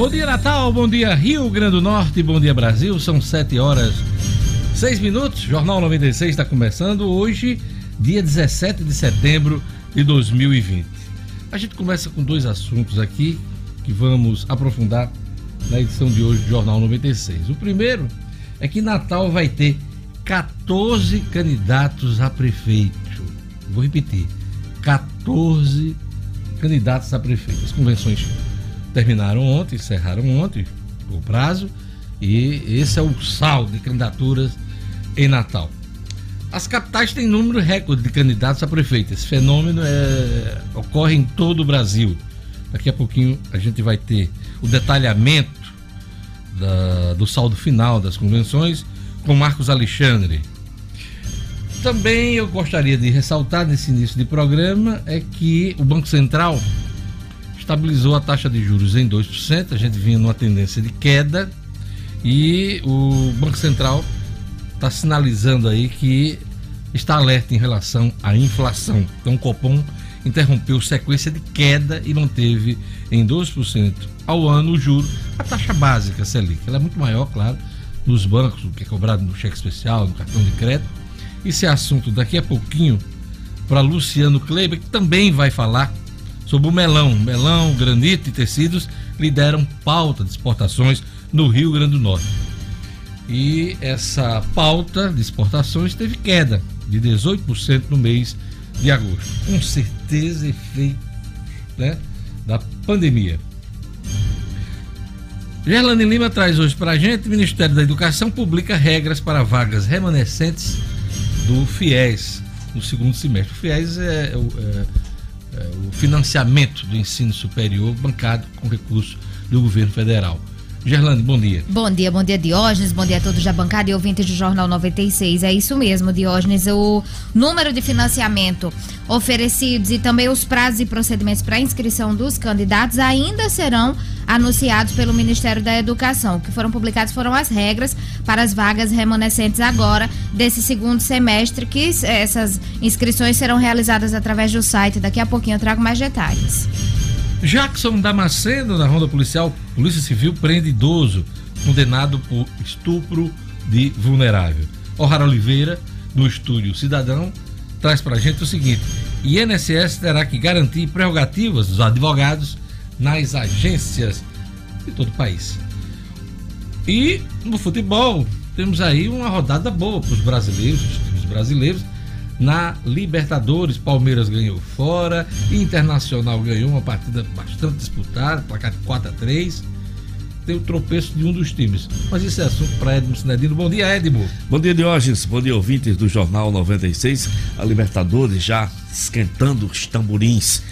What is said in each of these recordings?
Bom dia, Natal. Bom dia, Rio Grande do Norte. Bom dia, Brasil. São 7 horas 6 minutos. Jornal 96 está começando hoje, dia 17 de setembro de 2020. A gente começa com dois assuntos aqui que vamos aprofundar na edição de hoje do Jornal 96. O primeiro é que Natal vai ter 14 candidatos a prefeito. Vou repetir: 14 candidatos a prefeito. As convenções terminaram ontem, encerraram ontem o prazo, e esse é o saldo de candidaturas em Natal. As capitais têm número recorde de candidatos a prefeito. Esse fenômeno é, ocorre em todo o Brasil. Daqui a pouquinho a gente vai ter o detalhamento da, do saldo final das convenções com Marcos Alexandre. Também eu gostaria de ressaltar nesse início de programa é que o Banco Central estabilizou a taxa de juros em 2%, a gente vinha numa tendência de queda e o Banco Central está sinalizando aí que está alerta em relação à inflação. Então o Copom interrompeu sequência de queda e manteve em 2% ao ano o juro, a taxa básica Selic. Ela é muito maior, claro, nos bancos, o que é cobrado no cheque especial, no cartão de crédito. Esse é assunto daqui a pouquinho para Luciano Kleber, que também vai falar sobre o melão. Melão, granito e tecidos lideram pauta de exportações no Rio Grande do Norte. E essa pauta de exportações teve queda de 18% no mês de agosto. Com certeza efeito né, da pandemia. Gerlane Lima traz hoje para a gente: o Ministério da Educação publica regras para vagas remanescentes do FIES no segundo semestre. O FIES é, é, é, o financiamento do ensino superior bancado com recursos do governo federal. Gerlane, bom dia. Bom dia, bom dia, Diógenes. Bom dia a todos da bancada e ouvintes do Jornal 96. É isso mesmo, Diógenes. O número de financiamento oferecidos e também os prazos e procedimentos para inscrição dos candidatos ainda serão anunciados pelo Ministério da Educação. O que foram publicados foram as regras para as vagas remanescentes agora desse segundo semestre, que essas inscrições serão realizadas através do site. Daqui a pouquinho eu trago mais detalhes. Jackson Damasceno, na ronda policial, Polícia Civil prende idoso condenado por estupro de vulnerável. O'Hara Oliveira, no estúdio Cidadão, traz pra gente o seguinte: INSS terá que garantir prerrogativas dos advogados nas agências de todo o país. E no futebol, temos aí uma rodada boa para os brasileiros, os times brasileiros na Libertadores. Palmeiras ganhou fora, Internacional ganhou uma partida bastante disputada, placar de 4 a 3 tem o tropeço de um dos times. Mas isso é assunto para Edmo Sinedino. Bom dia, Edmo. Bom dia, Diógenes. Bom dia, ouvintes do Jornal 96. A Libertadores já esquentando os tamborins.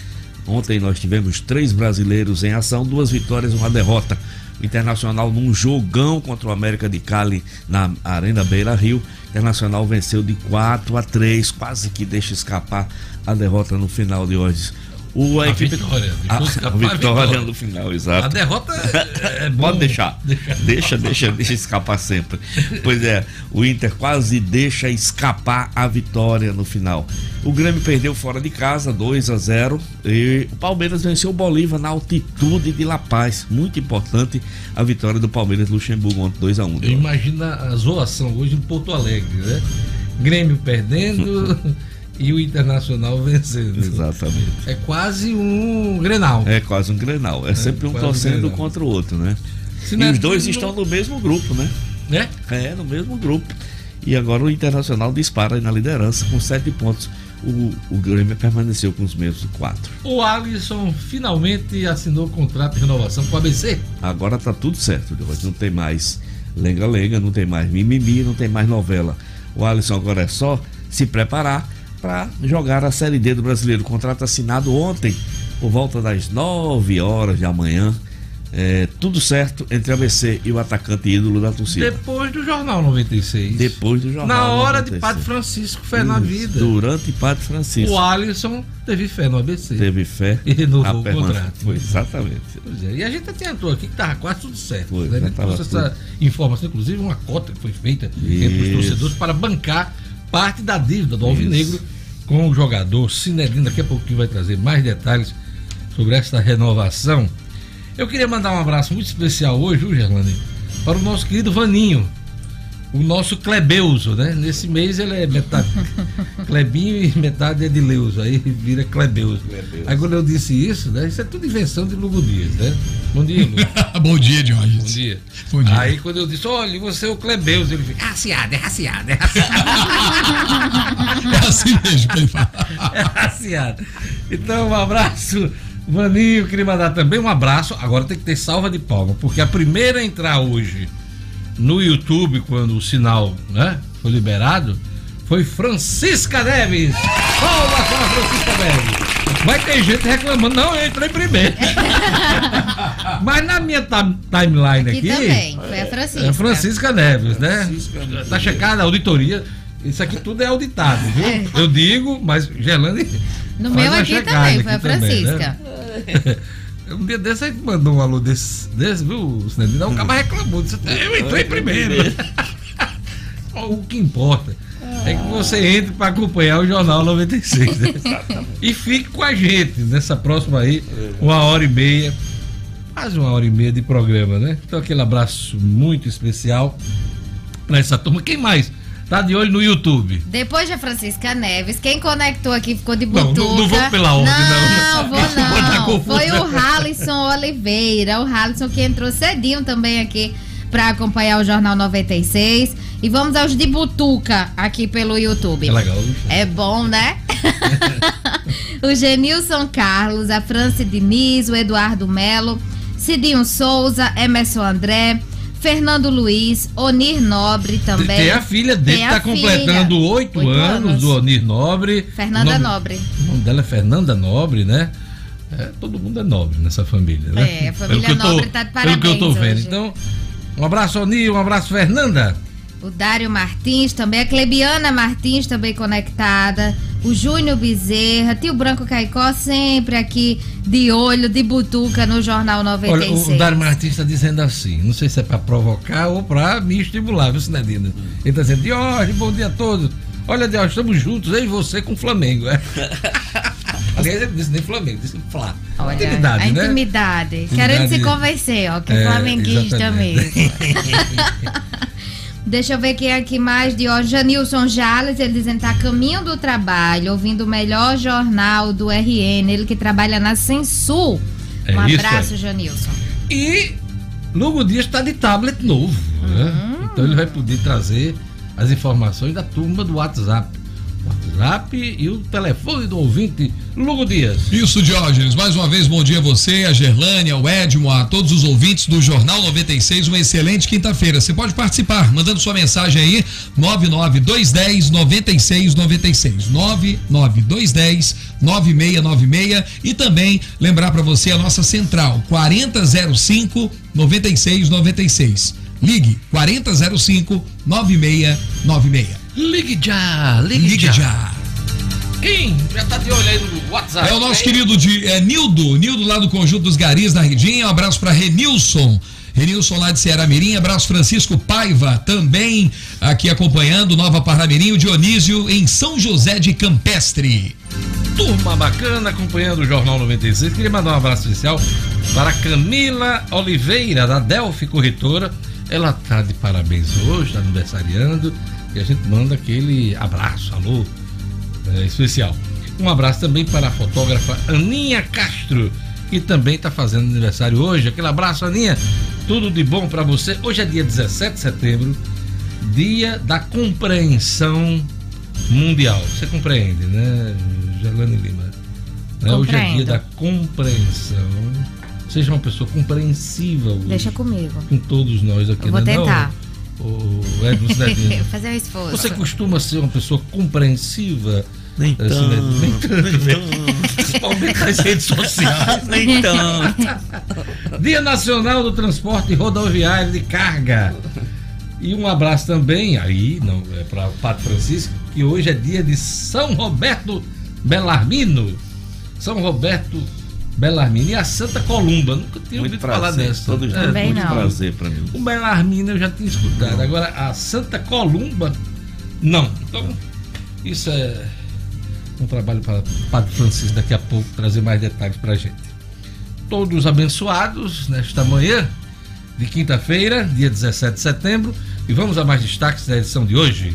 Ontem nós tivemos três brasileiros em ação, duas vitórias e uma derrota. Internacional num jogão contra o América de Cali na Arena Beira Rio. Internacional venceu de 4 a 3, quase que deixa escapar a derrota no final de hoje. O, a, a equipe, vitória. A, a, vitória, no final, exato. A derrota é, é. Pode deixar. Deixa, deixa, deixa, deixa escapar sempre. Pois é, o Inter quase deixa escapar a vitória no final. O Grêmio perdeu fora de casa, 2 a 0 e o Palmeiras venceu o Bolívar na altitude de La Paz. Muito importante a vitória do Palmeiras Luxemburgo ontem, 2 a 1 Imagina a zoação hoje em Porto Alegre, né? Grêmio perdendo. e o Internacional vencendo. Exatamente. É quase um Grenal. É quase um Grenal. É, é sempre um torcendo um contra o outro, né? Se e os dois estão no mesmo grupo, né? Né? É, no mesmo grupo. E agora o Internacional dispara na liderança com sete pontos. O, o Grêmio permaneceu com os mesmos quatro. O Alisson finalmente assinou o contrato de renovação com o ABC. Agora tá tudo certo, não tem mais lenga-lenga, não tem mais mimimi, não tem mais novela. O Alisson agora é só se preparar para jogar a Série D do Brasileiro. Contrato assinado ontem, por volta das 9 horas da manhã. É, tudo certo entre a ABC e o atacante ídolo da torcida. Depois do Jornal 96. Depois do Jornal Na hora 96. de Padre Francisco, fé Isso, na vida. Durante Padre Francisco. O Alisson teve fé no ABC. Teve fé. E renovou o contrato. Foi, exatamente. É, e a gente tentou aqui que estava quase tudo certo. Foi, né? A gente trouxe essa informação, inclusive uma cota que foi feita Isso. entre os torcedores para bancar parte da dívida do Alvinegro. Isso com o jogador Sinedino. Daqui a pouquinho vai trazer mais detalhes sobre esta renovação. Eu queria mandar um abraço muito especial hoje, viu, Gerlane? Para o nosso querido Vaninho o nosso Clebeuso, né? Nesse mês ele é metade Clebinho e metade é de Leuso, aí vira Clebeuso. Clebeuso. Aí quando eu disse isso, né? Isso é tudo invenção de Lugo Dias, né? Bom dia, Lugo. Bom dia, Jorge. Bom dia. Bom dia. Aí quando eu disse, olha, você é o Clebeuso, ele fica, raciado, é raciado, é raciado. é assim mesmo que ele fala. É raciado. Então, um abraço. Vaninho, queria mandar também um abraço. Agora tem que ter salva de palma, porque a primeira a entrar hoje no YouTube, quando o sinal né, foi liberado, foi Francisca Neves. Palmas para Francisca Neves. Vai ter gente reclamando, não, eu entrei primeiro. Mas na minha timeline aqui. aqui também, foi a Francisca. É Francisca Neves, né? Francisca Neves. Tá checada a auditoria. Isso aqui tudo é auditado, viu? É. Eu digo, mas Gelane. No meu aqui também, foi a Francisca. Também, né? Um dia desse aí mandou um alô desse, desse viu, Não, o cara reclamou. Disse, eu entrei primeiro. o que importa é que você entre para acompanhar o Jornal 96. Né? E fique com a gente nessa próxima aí, uma hora e meia. Quase uma hora e meia de programa, né? Então, aquele abraço muito especial para essa turma. Quem mais? Tá de olho no YouTube. Depois de Francisca Neves, quem conectou aqui ficou de butuca. Não, não, não vou pela ordem, não. Não, vou não. Foi o Halisson Oliveira. O Halisson que entrou cedinho também aqui para acompanhar o Jornal 96. E vamos aos de Butuca aqui pelo YouTube. É legal. É bom, né? o Genilson Carlos, a Franci Diniz, o Eduardo Melo, Cidinho Souza, Emerson André, Fernando Luiz, Onir Nobre também. Tem a filha dele que tá completando oito anos, anos, do Onir Nobre. Fernanda nome, Nobre. O nome dela é Fernanda Nobre, né? É, todo mundo é nobre nessa família, né? É, a família Nobre tô, tá de parabéns Pelo que eu tô vendo. Hoje. Então, um abraço, Onir, um abraço, Fernanda. O Dário Martins também, a Clebiana Martins também conectada o Júnior Bezerra, tio Branco Caicó sempre aqui de olho, de butuca no Jornal 96. Olha, o Dário Martins está dizendo assim, não sei se é para provocar ou para me estimular, viu, Sinedina? Ele está dizendo, Diógenes, bom dia a todos. Olha, Diógenes, estamos juntos, eu e você com o Flamengo. É? Aliás, ele disse nem Flamengo, disse Flá. Olha, intimidade, a né? intimidade. intimidade. Querendo se convencer, ó, que é, flamenguista mesmo. Deixa eu ver quem é aqui mais de hoje. Janilson Jales, ele dizendo que tá caminho do trabalho, ouvindo o melhor jornal do RN, ele que trabalha na Sensul. É um abraço, é. Janilson. E Lugo Dias está de tablet novo, né? uhum. Então ele vai poder trazer as informações da turma do WhatsApp. WhatsApp e o telefone do ouvinte Lugo Dias. Isso, Diógenes. Mais uma vez, bom dia a você, a Gerlânia, ao Edmo, a todos os ouvintes do Jornal 96. Uma excelente quinta-feira. Você pode participar mandando sua mensagem aí, 99210 9696. 99210 9696. E também lembrar para você a nossa central, 4005 9696. Ligue 4005 9696. Ligue já, ligue, ligue já. já. Quem já tá de olho aí no WhatsApp? É o nosso querido de, é, Nildo, Nildo lá do Conjunto dos Garis, na Ridinha. Um abraço para Renilson. Renilson lá de Ceará Mirim, abraço Francisco Paiva, também aqui acompanhando Nova Parnamirim, o Dionísio em São José de Campestre. Turma bacana acompanhando o Jornal 96. Queria mandar um abraço especial para Camila Oliveira, da Delphi Corretora. Ela tá de parabéns hoje, tá aniversariando. E a gente manda aquele abraço, alô, é, especial. Um abraço também para a fotógrafa Aninha Castro, que também está fazendo aniversário hoje. Aquele abraço, Aninha. Tudo de bom para você. Hoje é dia 17 de setembro, dia da compreensão mundial. Você compreende, né, Jalane Lima? Né? Hoje é dia da compreensão. Seja uma pessoa compreensiva hoje. Deixa comigo. Com todos nós aqui. Eu vou né? tentar. Não? O Edmo Cidadino. Fazer um esforço. Você costuma ser uma pessoa compreensiva? Nem tanto. Nem tanto. Principalmente nas redes sociais. Nem tanto. Dia Nacional do Transporte Rodoviário de Carga. E um abraço também aí, não, é para o Padre Francisco, que hoje é dia de São Roberto Belarmino. São Roberto Belarmina e a Santa Columba. Nunca tinha ouvido falar dessa. Todos é, muito não. prazer para mim. O Belarmina eu já tinha escutado. Não. Agora a Santa Columba, não. Então, isso é um trabalho para o Padre Francisco daqui a pouco trazer mais detalhes para a gente. todos abençoados nesta manhã de quinta-feira, dia 17 de setembro, e vamos a mais destaques da edição de hoje.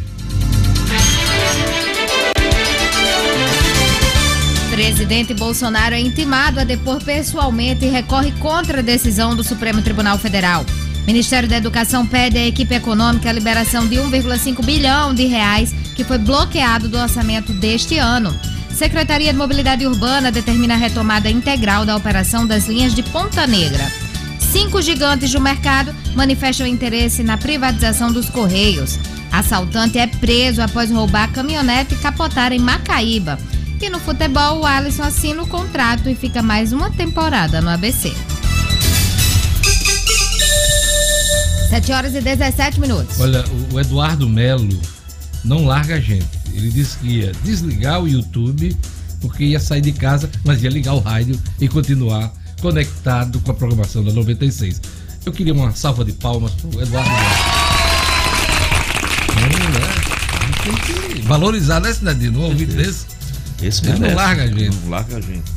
Presidente Bolsonaro é intimado a depor pessoalmente e recorre contra a decisão do Supremo Tribunal Federal. Ministério da Educação pede à equipe econômica a liberação de 1,5 bilhão de reais que foi bloqueado do orçamento deste ano. Secretaria de Mobilidade Urbana determina a retomada integral da operação das linhas de Ponta Negra. Cinco gigantes do mercado manifestam interesse na privatização dos Correios. Assaltante é preso após roubar caminhonete e capotar em Macaíba. E no futebol, o Alisson assina o contrato e fica mais uma temporada no ABC. 7 horas e 17 minutos. Olha, o Eduardo Melo não larga a gente. Ele disse que ia desligar o YouTube porque ia sair de casa, mas ia ligar o rádio e continuar conectado com a programação da 96. Eu queria uma salva de palmas pro Eduardo Melo. Tem que valorizar, né, Cidadinho? Um ouvido desse. Esse Ele não merece. larga a gente. Não larga a gente.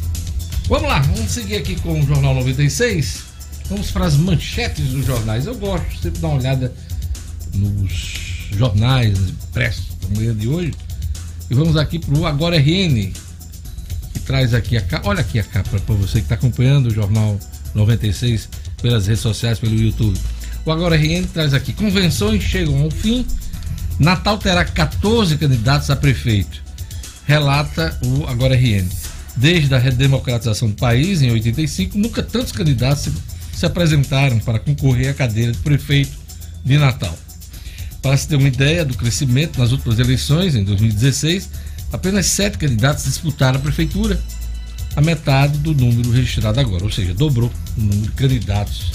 Vamos lá, vamos seguir aqui com o Jornal 96. Vamos para as manchetes dos jornais. Eu gosto sempre dar uma olhada nos jornais impressos da manhã de hoje. E vamos aqui para o Agora RN, que traz aqui a capa. Olha aqui a capa para você que está acompanhando o Jornal 96 pelas redes sociais, pelo YouTube. O Agora RN traz aqui: convenções chegam ao fim. Natal terá 14 candidatos a prefeito relata o Agora RN. Desde a redemocratização do país, em 85, nunca tantos candidatos se, se apresentaram para concorrer à cadeira de prefeito de Natal. Para se ter uma ideia do crescimento nas últimas eleições, em 2016, apenas sete candidatos disputaram a prefeitura, a metade do número registrado agora, ou seja, dobrou o número de candidatos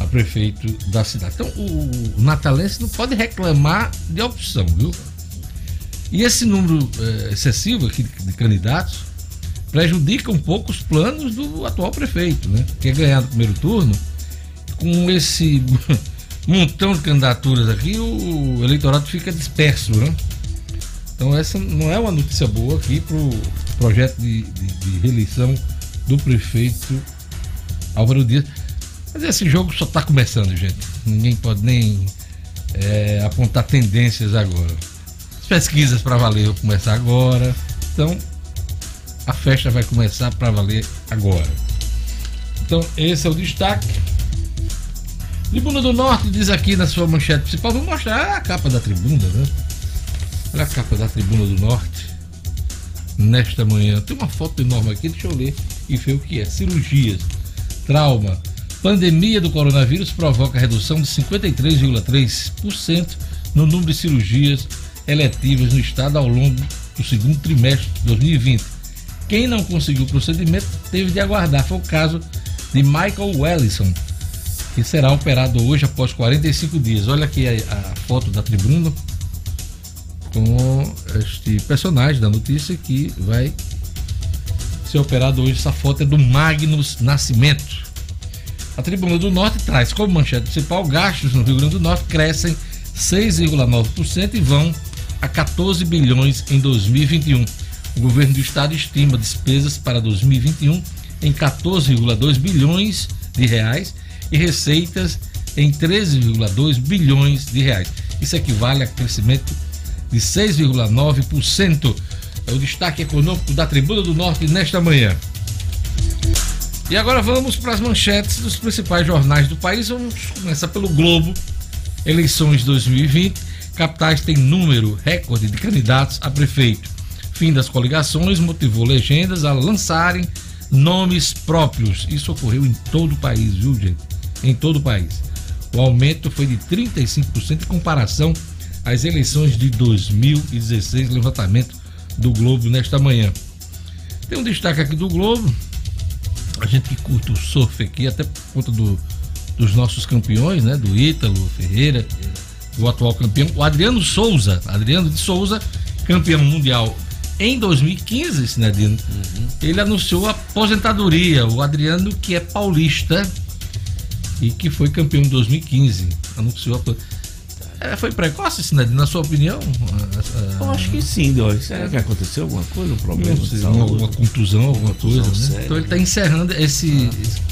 a prefeito da cidade. Então, o, o natalense não pode reclamar de opção, viu? E esse número eh, excessivo aqui de, candidatos prejudica um pouco os planos do atual prefeito, né? Quer ganhar no primeiro turno, com esse montão de candidaturas aqui, o eleitorado fica disperso, né? Então essa não é uma notícia boa aqui para o projeto de, de, de reeleição do prefeito Álvaro Dias. Mas esse jogo só está começando, gente. Ninguém pode nem eh, apontar tendências agora pesquisas para valer vão começar agora. Então, a festa vai começar para valer agora. Então, esse é o destaque. Tribuna do Norte diz aqui na sua manchete principal. Vou mostrar a capa da tribuna, né? Olha a capa da Tribuna do Norte. Nesta manhã. Tem uma foto enorme aqui, deixa eu ler e ver o que é. Cirurgias, trauma, pandemia do coronavírus provoca redução de 53,3% no número de cirurgias eletivas no estado ao longo do segundo trimestre de 2020. Quem não conseguiu o procedimento teve de aguardar. Foi o caso de Michael Wellison, que será operado hoje após 45 dias. Olha aqui a, a foto da tribuna com este personagem da notícia que vai ser operado hoje. Essa foto é do Magnus Nascimento. A Tribuna do Norte traz como manchete principal gastos no Rio Grande do Norte crescem 6,9% e vão a 14 bilhões em 2021. O governo do estado estima despesas para 2021 em 14,2 bilhões de reais e receitas em 13,2 bilhões de reais. Isso equivale a crescimento de 6,9%. É o destaque econômico da Tribuna do Norte nesta manhã. E agora vamos para as manchetes dos principais jornais do país. Vamos começar pelo Globo. Eleições 2020. Capitais têm número recorde de candidatos a prefeito. Fim das coligações motivou legendas a lançarem nomes próprios. Isso ocorreu em todo o país, viu, gente? Em todo o país. O aumento foi de 35% em comparação às eleições de 2016, levantamento do Globo nesta manhã. Tem um destaque aqui do Globo. A gente que curte o surf aqui, até por conta do, dos nossos campeões, né? Do Ítalo Ferreira, o atual campeão, o Adriano Souza. Adriano de Souza, campeão mundial em 2015, Sinedino. Uhum. Ele anunciou a aposentadoria. O Adriano, que é paulista e que foi campeão em 2015, anunciou a É, foi precoce, Sined, na sua opinião? Eu acho que sim, Deus. Será que aconteceu alguma coisa, um problema? Sei, uma, uma, contusão, alguma coisa, né? Então ele está encerrando esse. Ah.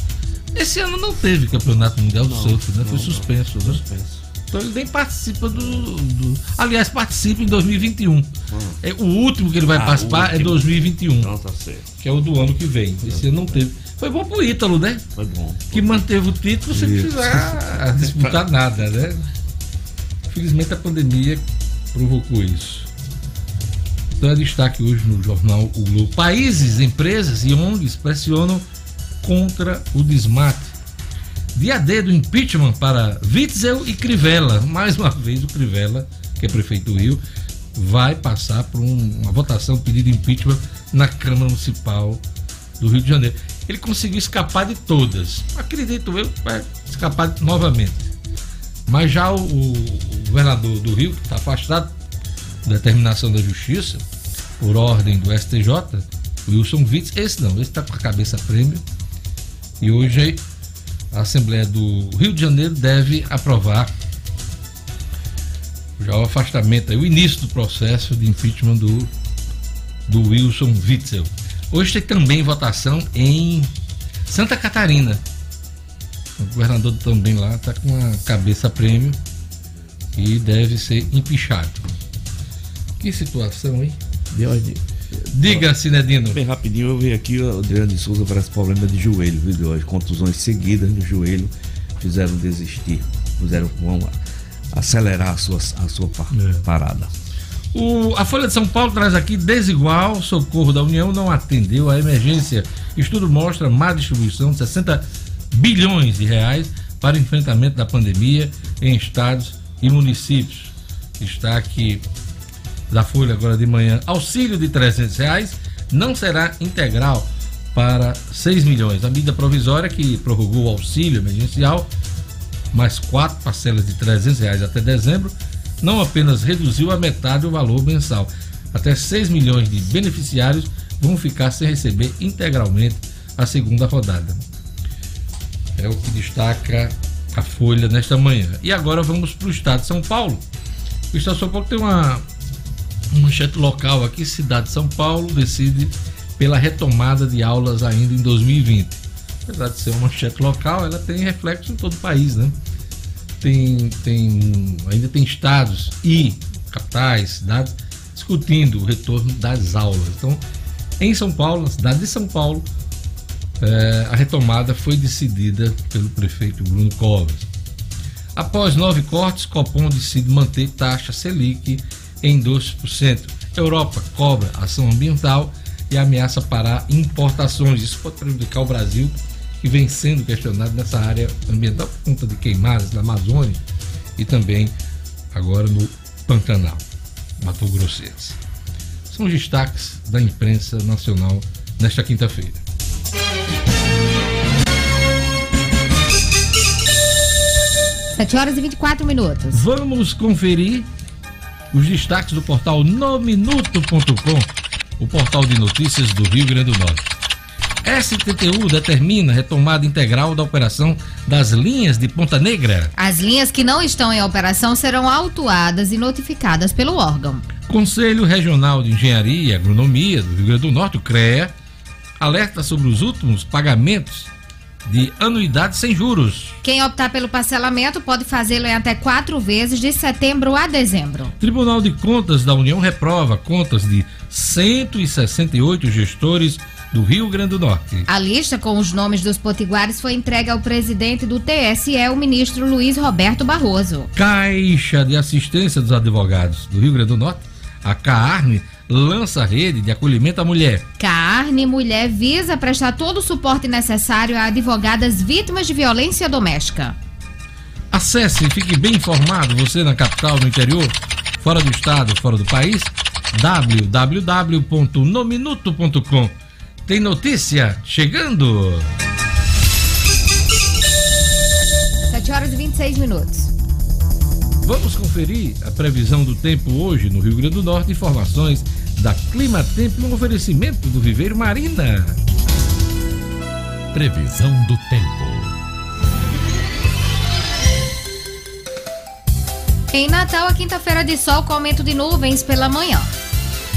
Esse ano não teve campeonato mundial do surf, né? Não, foi suspenso, não. né? Suspenso. Então ele nem participa do. do... Aliás, participa em 2021. Hum. É, o último que ele vai ah, participar é 2021. Não, tá certo. Que é o do ano que vem. Esse ano não teve. Foi bom pro Ítalo, né? Foi bom. Que manteve o título sem precisar disputar nada, né? Infelizmente a pandemia provocou isso. Então é destaque hoje no jornal O Globo. Países, empresas e ONGs pressionam contra o desmate. Dia D do impeachment para Witzel e Crivella. Mais uma vez o Crivella, que é prefeito do Rio, vai passar por um, uma votação pedido de impeachment na Câmara Municipal do Rio de Janeiro. Ele conseguiu escapar de todas. Acredito eu, vai escapar novamente. Mas já o, o governador do Rio, que está afastado da determinação da Justiça, por ordem do STJ, Wilson Witz, esse não, esse está com a cabeça prêmio. E hoje a Assembleia do Rio de Janeiro deve aprovar já o afastamento, o início do processo de impeachment do, do Wilson Witzel. Hoje tem também votação em Santa Catarina. O governador também lá está com a cabeça prêmio e deve ser empichado. Que situação, hein? Diga, Cinedino. Bem rapidinho, eu vi aqui o Adriano de Souza parece problema de joelho, viu? Hoje, contusões seguidas no joelho fizeram desistir, fizeram vão acelerar a sua, a sua é. parada. O, a Folha de São Paulo traz aqui desigual, socorro da União não atendeu a emergência. Estudo mostra má distribuição de 60 bilhões de reais para enfrentamento da pandemia em estados e municípios. Destaque da Folha agora de manhã. Auxílio de 300 reais não será integral para 6 milhões. A medida provisória que prorrogou o auxílio emergencial, mais quatro parcelas de 300 reais até dezembro, não apenas reduziu a metade o valor mensal. Até 6 milhões de beneficiários vão ficar sem receber integralmente a segunda rodada. É o que destaca a Folha nesta manhã. E agora vamos para o estado de São Paulo. O estado de São Paulo tem uma, manchete local aqui: cidade de São Paulo decide pela retomada de aulas ainda em 2020. Apesar de ser uma manchete local, ela tem reflexo em todo o país, né? Tem, tem, ainda tem estados e capitais, cidades discutindo o retorno das aulas. Então, em São Paulo, na cidade de São Paulo, é, a retomada foi decidida pelo prefeito Bruno Covas. Após nove cortes, Copom decide manter taxa Selic em 12%. Europa cobra ação ambiental e ameaça parar importações. Isso pode prejudicar o Brasil, que vem sendo questionado nessa área ambiental por conta de queimadas na Amazônia e também agora no Pantanal, Mato Grossense. São os destaques da imprensa nacional nesta quinta-feira. 7 horas e 24 minutos. Vamos conferir os destaques do portal nominuto.com, o portal de notícias do Rio Grande do Norte. STTU determina retomada integral da operação das linhas de Ponta Negra. As linhas que não estão em operação serão autuadas e notificadas pelo órgão. Conselho Regional de Engenharia e Agronomia do Rio Grande do Norte, o CREA, alerta sobre os últimos pagamentos de anuidade sem juros. Quem optar pelo parcelamento pode fazê-lo em até quatro vezes de setembro a dezembro. Tribunal de Contas da União reprova contas de 168 gestores do Rio Grande do Norte. A lista com os nomes dos potiguares foi entregue ao presidente do TSE, o ministro Luiz Roberto Barroso. Caixa de Assistência dos Advogados do Rio Grande do Norte, a CARNE, lança rede de acolhimento à mulher. Carne Mulher visa prestar todo o suporte necessário a advogadas vítimas de violência doméstica. Acesse e fique bem informado, você na capital, no interior, fora do estado, fora do país, www.nominuto.com. Tem notícia chegando. 7 horas e 26 minutos. Vamos conferir a previsão do tempo hoje no Rio Grande do Norte. Informações da Clima Tempo no oferecimento do Viveiro Marina. Previsão do tempo. Em Natal, a quinta-feira de sol com aumento de nuvens pela manhã.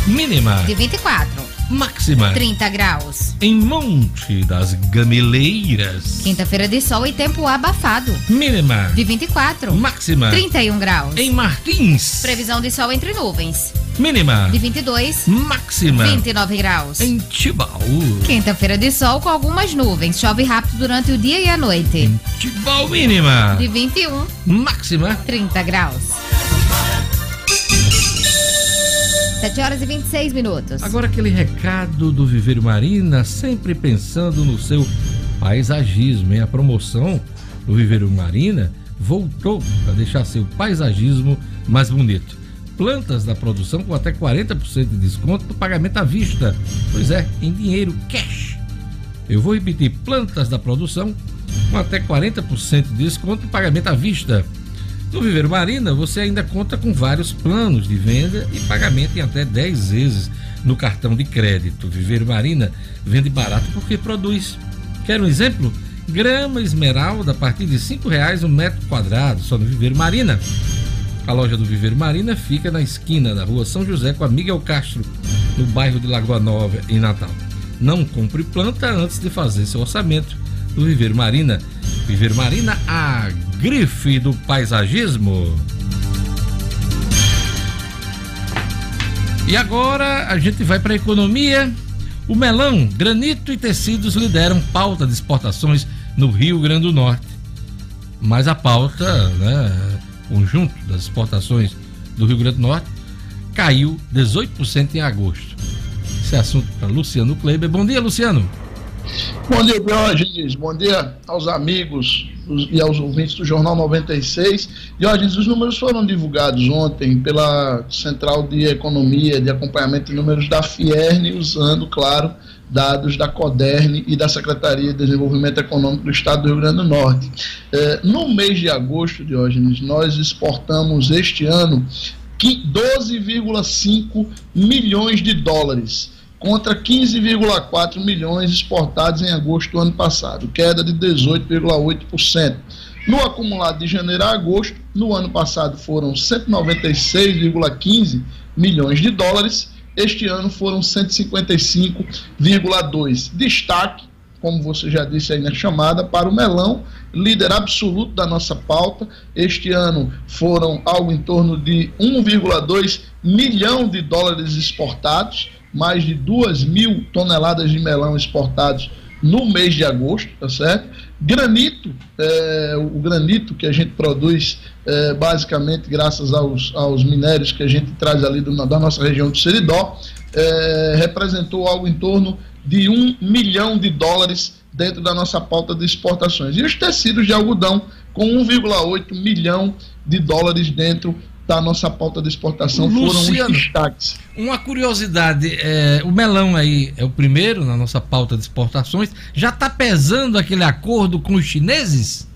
Mínima. De 24. Máxima. 30 graus. Em Monte das Gameleiras. Quinta-feira de sol e tempo abafado. Mínima. De 24. Máxima. 31 graus. Em Martins. Previsão de sol entre nuvens. Mínima. De 22. Máxima. 29 graus. Em Tibau. Quinta-feira de sol com algumas nuvens. Chove rápido durante o dia e a noite. Em Tibau, mínima. De 21. Máxima. 30 graus. 7 horas e 26 minutos. Agora aquele recado do Viveiro Marina, sempre pensando no seu paisagismo, hein? A promoção do Viveiro Marina voltou para deixar seu paisagismo mais bonito. Plantas da produção com até 40% de desconto no pagamento à vista. Pois é, em dinheiro cash. Eu vou repetir, plantas da produção com até 40% de desconto no pagamento à vista. No Viveiro Marina, você ainda conta com vários planos de venda e pagamento em até 10 vezes no cartão de crédito. Viveiro Marina vende barato porque produz. Quer um exemplo? Grama esmeralda a partir de R$ reais um metro quadrado, só no Viveiro Marina. A loja do Viveiro Marina fica na esquina da rua São José com a Miguel Castro, no bairro de Lagoa Nova, em Natal. Não compre planta antes de fazer seu orçamento do Viveiro Marina. Viveiro Marina, a grife do paisagismo. E agora a gente vai para a economia. O melão, granito e tecidos lideram pauta de exportações no Rio Grande do Norte. Mas a pauta, né, conjunto das exportações do Rio Grande do Norte, caiu 18% em agosto. Esse é assunto para Luciano Kleiber. Bom dia, Luciano. Bom dia, Diógenes. Bom dia aos amigos e aos ouvintes do Jornal 96. Diógenes, os números foram divulgados ontem pela Central de Economia de Acompanhamento de Números da Fierne, usando, claro, dados da CODERN e da Secretaria de Desenvolvimento Econômico do Estado do Rio Grande do Norte. Eh, no mês de agosto, Diógenes, nós exportamos este ano 12,5 milhões de dólares contra 15,4 milhões exportados em agosto do ano passado, queda de 18,8%. No acumulado de janeiro a agosto, no ano passado foram 196,15 milhões de dólares, este ano foram 155,2. Destaque, como você já disse aí na chamada, para o melão, líder absoluto da nossa pauta. Este ano foram algo em torno de 1,2 milhão de dólares exportados mais de 2 mil toneladas de melão exportados no mês de agosto, tá certo? Granito, é, o granito que a gente produz é, basicamente graças aos, aos minérios que a gente traz ali do, da nossa região do Seridó, é, representou algo em torno de um milhão de dólares dentro da nossa pauta de exportações. E os tecidos de algodão com 1,8 milhão de dólares dentro da nossa pauta de exportação Luciano, foram os destaques. Uma curiosidade, é, o melão aí é o primeiro na nossa pauta de exportações. Já está pesando aquele acordo com os chineses?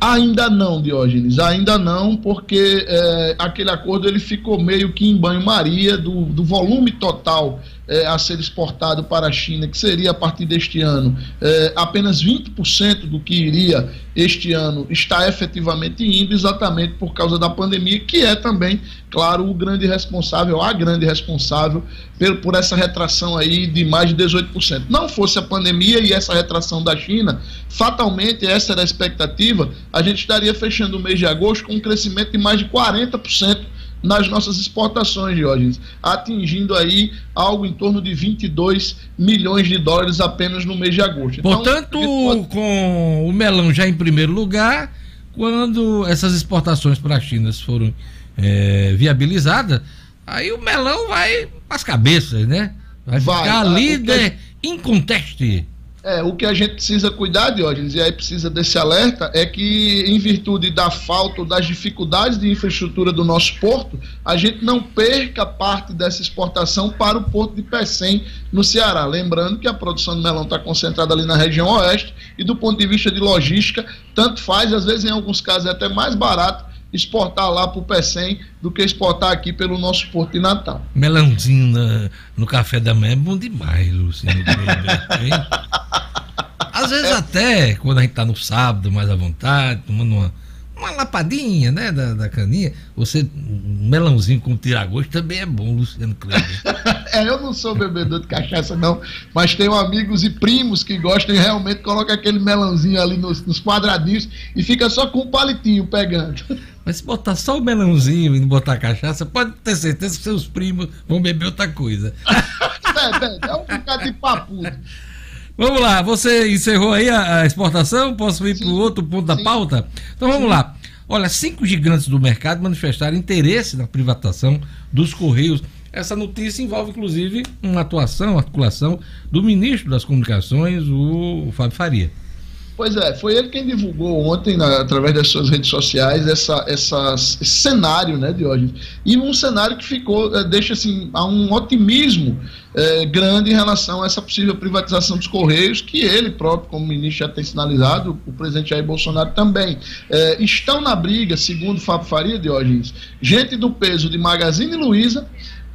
Ainda não, Diógenes, ainda não, porque é, aquele acordo ele ficou meio que em banho-maria do, do volume total é, a ser exportado para a China, que seria a partir deste ano, é, apenas 20% do que iria este ano está efetivamente indo, exatamente por causa da pandemia, que é também, claro, o grande responsável, a grande responsável por, por essa retração aí de mais de 18%. Não fosse a pandemia e essa retração da China, fatalmente, essa era a expectativa, a gente estaria fechando o mês de agosto com um crescimento de mais de 40% nas nossas exportações, Diógenes, atingindo aí algo em torno de 22 milhões de dólares apenas no mês de agosto. Então, Portanto, pode... com o melão já em primeiro lugar, quando essas exportações para a China foram é, viabilizadas, aí o melão vai para as cabeças, né? Vai, vai ficar líder inconteste. É, o que a gente precisa cuidar, Diógenes, e aí precisa desse alerta, é que, em virtude da falta, das dificuldades de infraestrutura do nosso porto, a gente não perca parte dessa exportação para o porto de Pecém, no Ceará. Lembrando que a produção de melão está concentrada ali na região oeste, e do ponto de vista de logística, tanto faz, às vezes, em alguns casos, é até mais barato exportar lá para o Pecém do que exportar aqui pelo nosso porto de Natal. Melãozinho no café da manhã é bom demais, Luciano. Às vezes é. até, quando a gente está no sábado, mais à vontade, tomando uma, uma lapadinha, né, da, da caninha. Você, um melãozinho com tiragosto também é bom, Luciano Kleber. é, eu não sou bebedor de cachaça, não, mas tenho amigos e primos que gostam e realmente colocam aquele melãozinho ali nos, nos quadradinhos e fica só com o um palitinho pegando. Mas se botar só o melãozinho e não botar cachaça, pode ter certeza que seus primos vão beber outra coisa. é, é, é um bocado de papudo. Vamos lá, você encerrou aí a, a exportação? Posso ir para o outro ponto da sim. pauta? Então vamos sim. lá. Olha, cinco gigantes do mercado manifestaram interesse na privatização dos Correios. Essa notícia envolve, inclusive, uma atuação, uma articulação do ministro das Comunicações, o Fábio Faria. Pois é, foi ele quem divulgou ontem, na, através das suas redes sociais, essa, essa, esse cenário, né, Diógenes? E um cenário que ficou, é, deixa assim, há um otimismo é, grande em relação a essa possível privatização dos Correios, que ele próprio, como ministro, já tem sinalizado, o presidente Jair Bolsonaro também. É, estão na briga, segundo Fábio Faria, Diógenes, gente do peso de Magazine Luiza,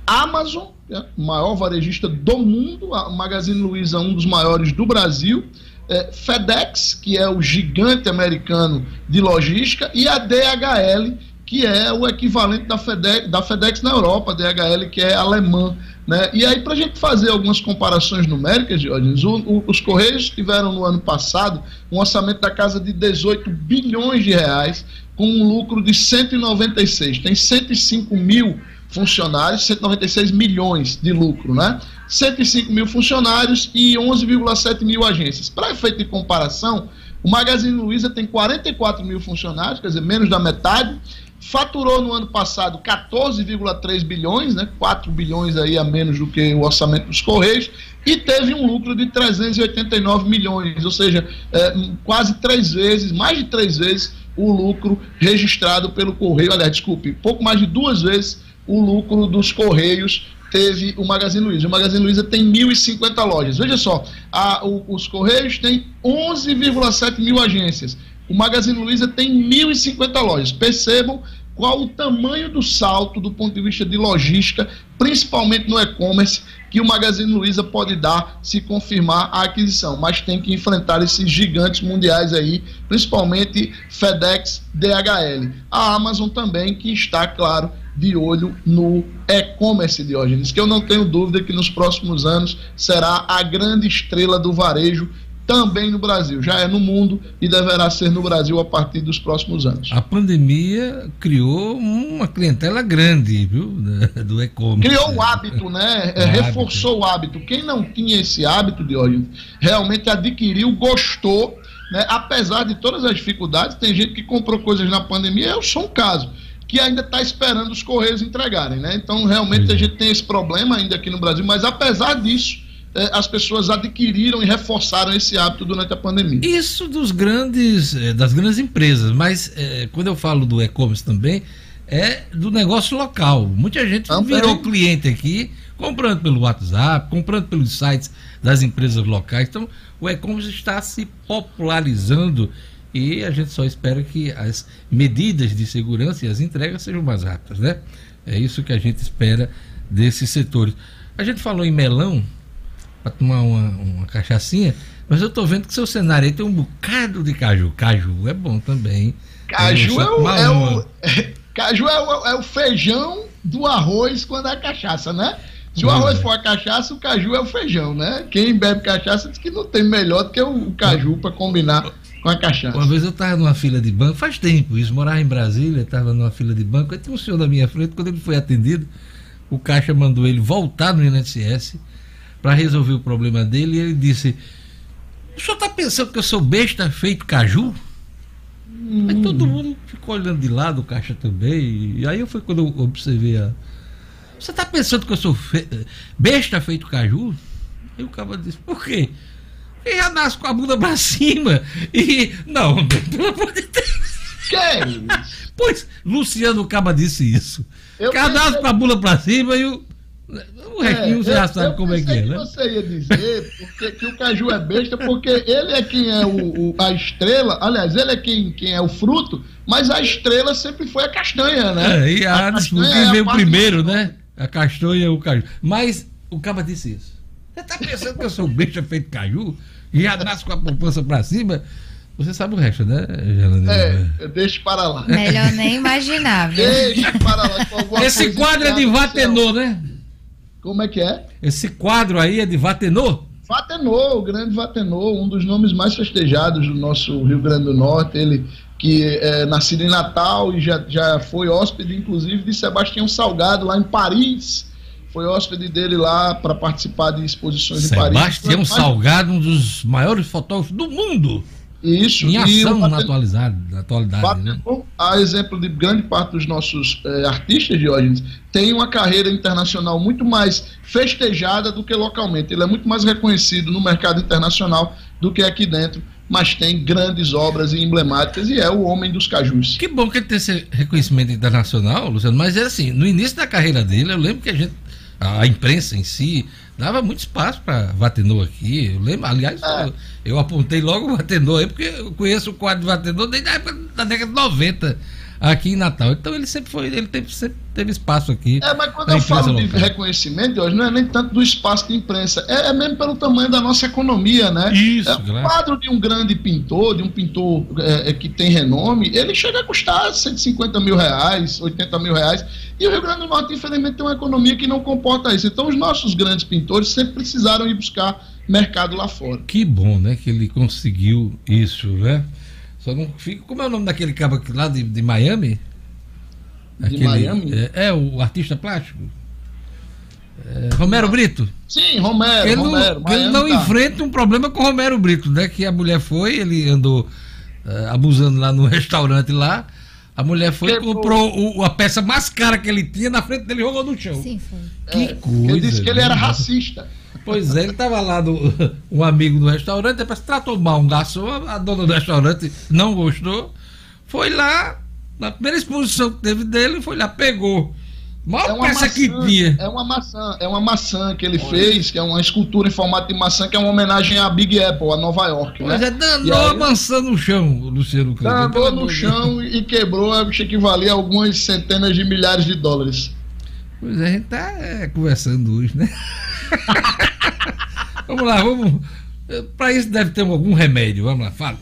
Amazon, é, maior varejista do mundo, a Magazine Luiza, um dos maiores do Brasil, é, FedEx, que é o gigante americano de logística, e a DHL, que é o equivalente da FedEx, da FedEx na Europa, a DHL, que é alemã. Né? E aí, para a gente fazer algumas comparações numéricas, Diógenes, os Correios tiveram no ano passado um orçamento da casa de 18 bilhões de reais, com um lucro de 196. Tem 105 mil funcionários, 196 milhões de lucro, né? 105 mil funcionários e 11,7 mil agências. Para efeito de comparação, o Magazine Luiza tem 44 mil funcionários, quer dizer, menos da metade, faturou no ano passado 14,3 bilhões, né, 4 bilhões aí a menos do que o orçamento dos Correios, e teve um lucro de 389 milhões, ou seja, é, quase três vezes, mais de três vezes o lucro registrado pelo Correio, aliás, desculpe, pouco mais de duas vezes o lucro dos Correios teve o Magazine Luiza. O Magazine Luiza tem 1.050 lojas. Veja só, a, o, os Correios têm 11,7 mil agências. O Magazine Luiza tem 1.050 lojas. Percebam qual o tamanho do salto do ponto de vista de logística, principalmente no e-commerce, que o Magazine Luiza pode dar se confirmar a aquisição. Mas tem que enfrentar esses gigantes mundiais aí, principalmente FedEx, DHL. A Amazon também, que está, claro, de olho no e-commerce, Diógenes, que eu não tenho dúvida que nos próximos anos será a grande estrela do varejo também no Brasil. Já é no mundo e deverá ser no Brasil a partir dos próximos anos. A pandemia criou uma clientela grande, viu, do e-commerce. Criou o hábito, né? É, reforçou o hábito. Quem não tinha esse hábito, Diógenes, realmente adquiriu, gostou, né? Apesar de todas as dificuldades, tem gente que comprou coisas na pandemia, eu sou um caso que ainda está esperando os Correios entregarem, né? Então, realmente, a é. gente tem esse problema ainda aqui no Brasil, mas apesar disso, eh, as pessoas adquiriram e reforçaram esse hábito durante a pandemia. Isso dos grandes, eh, das grandes empresas, mas eh, quando eu falo do e-commerce também, é do negócio local. Muita gente também. virou cliente aqui, comprando pelo WhatsApp, comprando pelos sites das empresas locais. Então, o e-commerce está se popularizando e a gente só espera que as medidas de segurança e as entregas sejam mais rápidas, né? É isso que a gente espera desses setores. A gente falou em melão para tomar uma, uma cachaçinha, mas eu estou vendo que seu cenário aí tem um bocado de caju. Caju é bom também. Caju é o, é o, caju é o, é o feijão do arroz quando é cachaça, né? Se o arroz for a cachaça, o caju é o feijão, né? Quem bebe cachaça diz que não tem melhor do que o caju para combinar com a cachaça. Uma vez eu estava numa fila de banco, faz tempo isso, morava em Brasília, estava numa fila de banco, aí tinha um senhor na minha frente, quando ele foi atendido, o caixa mandou ele voltar no INSS para resolver o problema dele e ele disse: O senhor está pensando que eu sou besta feito caju? Hum. Aí todo mundo ficou olhando de lado, o caixa também. E aí foi quando eu observei a. Você está pensando que eu sou fe... besta feito caju? Aí o cara disse: Por quê? E já nasce com a bunda pra cima. E. Não, pelo amor de Deus. Quem? Pois, Luciano Caba disse isso. Eu Cadastro pensei... com a bunda pra cima e o. O restinho é, você já sabe como é que é, né? Você ia dizer porque, que o caju é besta, porque ele é quem é o, o, a estrela, aliás, ele é quem, quem é o fruto, mas a estrela sempre foi a castanha, né? É, e a, a disputa quem é veio primeiro, né? A castanha e o caju. Mas o Caba disse isso. Você tá pensando que eu sou besta feito caju? Já nasce com a poupança para cima. Você sabe o resto, né, Geraldo? É, deixa para lá. Melhor nem imaginar, viu? Deixa para lá Esse quadro é de Vatenô, né? Como é que é? Esse quadro aí é de Vatenô? Vatenô, o grande Vatenô, um dos nomes mais festejados do nosso Rio Grande do Norte. Ele que é nascido em Natal e já, já foi hóspede, inclusive, de Sebastião Salgado, lá em Paris. Foi hóspede dele lá para participar de exposições Sebastião em Paris. Sebastião Salgado, um dos maiores fotógrafos do mundo. Isso. Em ação na, atualidade, na atualidade né? A exemplo de grande parte dos nossos é, artistas, Diógenes, tem uma carreira internacional muito mais festejada do que localmente. Ele é muito mais reconhecido no mercado internacional do que aqui dentro, mas tem grandes obras emblemáticas e é o homem dos cajus. Que bom que ele tem esse reconhecimento internacional, Luciano, mas é assim, no início da carreira dele, eu lembro que a gente, a imprensa em si, dava muito espaço para Vatenor aqui. Eu lembro, aliás, é. eu, eu, apontei logo o Vatenor aí, porque eu conheço o quadro de Vatenor desde a época da década de 90 aqui em Natal. Então ele sempre foi, ele teve, sempre teve espaço aqui. É, mas quando eu falo local. de reconhecimento, hoje não é nem tanto do espaço de imprensa, é, é mesmo pelo tamanho da nossa economia, né? Isso, é, O quadro de um grande pintor, de um pintor é, é, que tem renome, ele chega a custar 150 mil reais, 80 mil reais. E o Rio Grande do Norte, infelizmente, tem uma economia que não comporta isso. Então, os nossos grandes pintores sempre precisaram ir buscar mercado lá fora. Que bom, né? Que ele conseguiu isso, né? Só não fica. Como é o nome daquele cabo lá de, de Miami? Aquele, de Miami? É, é, o artista plástico. É, Romero Brito. Sim, Romero. Ele Romero, não, ele não tá. enfrenta um problema com o Romero Brito, né? Que a mulher foi, ele andou uh, abusando lá no restaurante lá. A mulher foi e comprou o, a peça mais cara que ele tinha na frente dele e jogou no chão. Sim, foi. Que é, coisa. Ele disse que ele era racista. Pois é, ele estava lá, do, um amigo do restaurante, depois tratou mal um garçom, a dona do restaurante não gostou, foi lá, na primeira exposição que teve dele, foi lá, pegou. Maior é peça maçã, que tinha. É uma maçã, é uma maçã que ele Olha. fez, que é uma escultura em formato de maçã, que é uma homenagem à Big Apple, a Nova York. Mas né? é, danou a maçã no chão, Luciano Kleber. Danou no chão e quebrou, acho que valia algumas centenas de milhares de dólares. Pois é, a gente tá é, conversando hoje, né? vamos lá, vamos. Para isso deve ter algum remédio. Vamos lá, fala.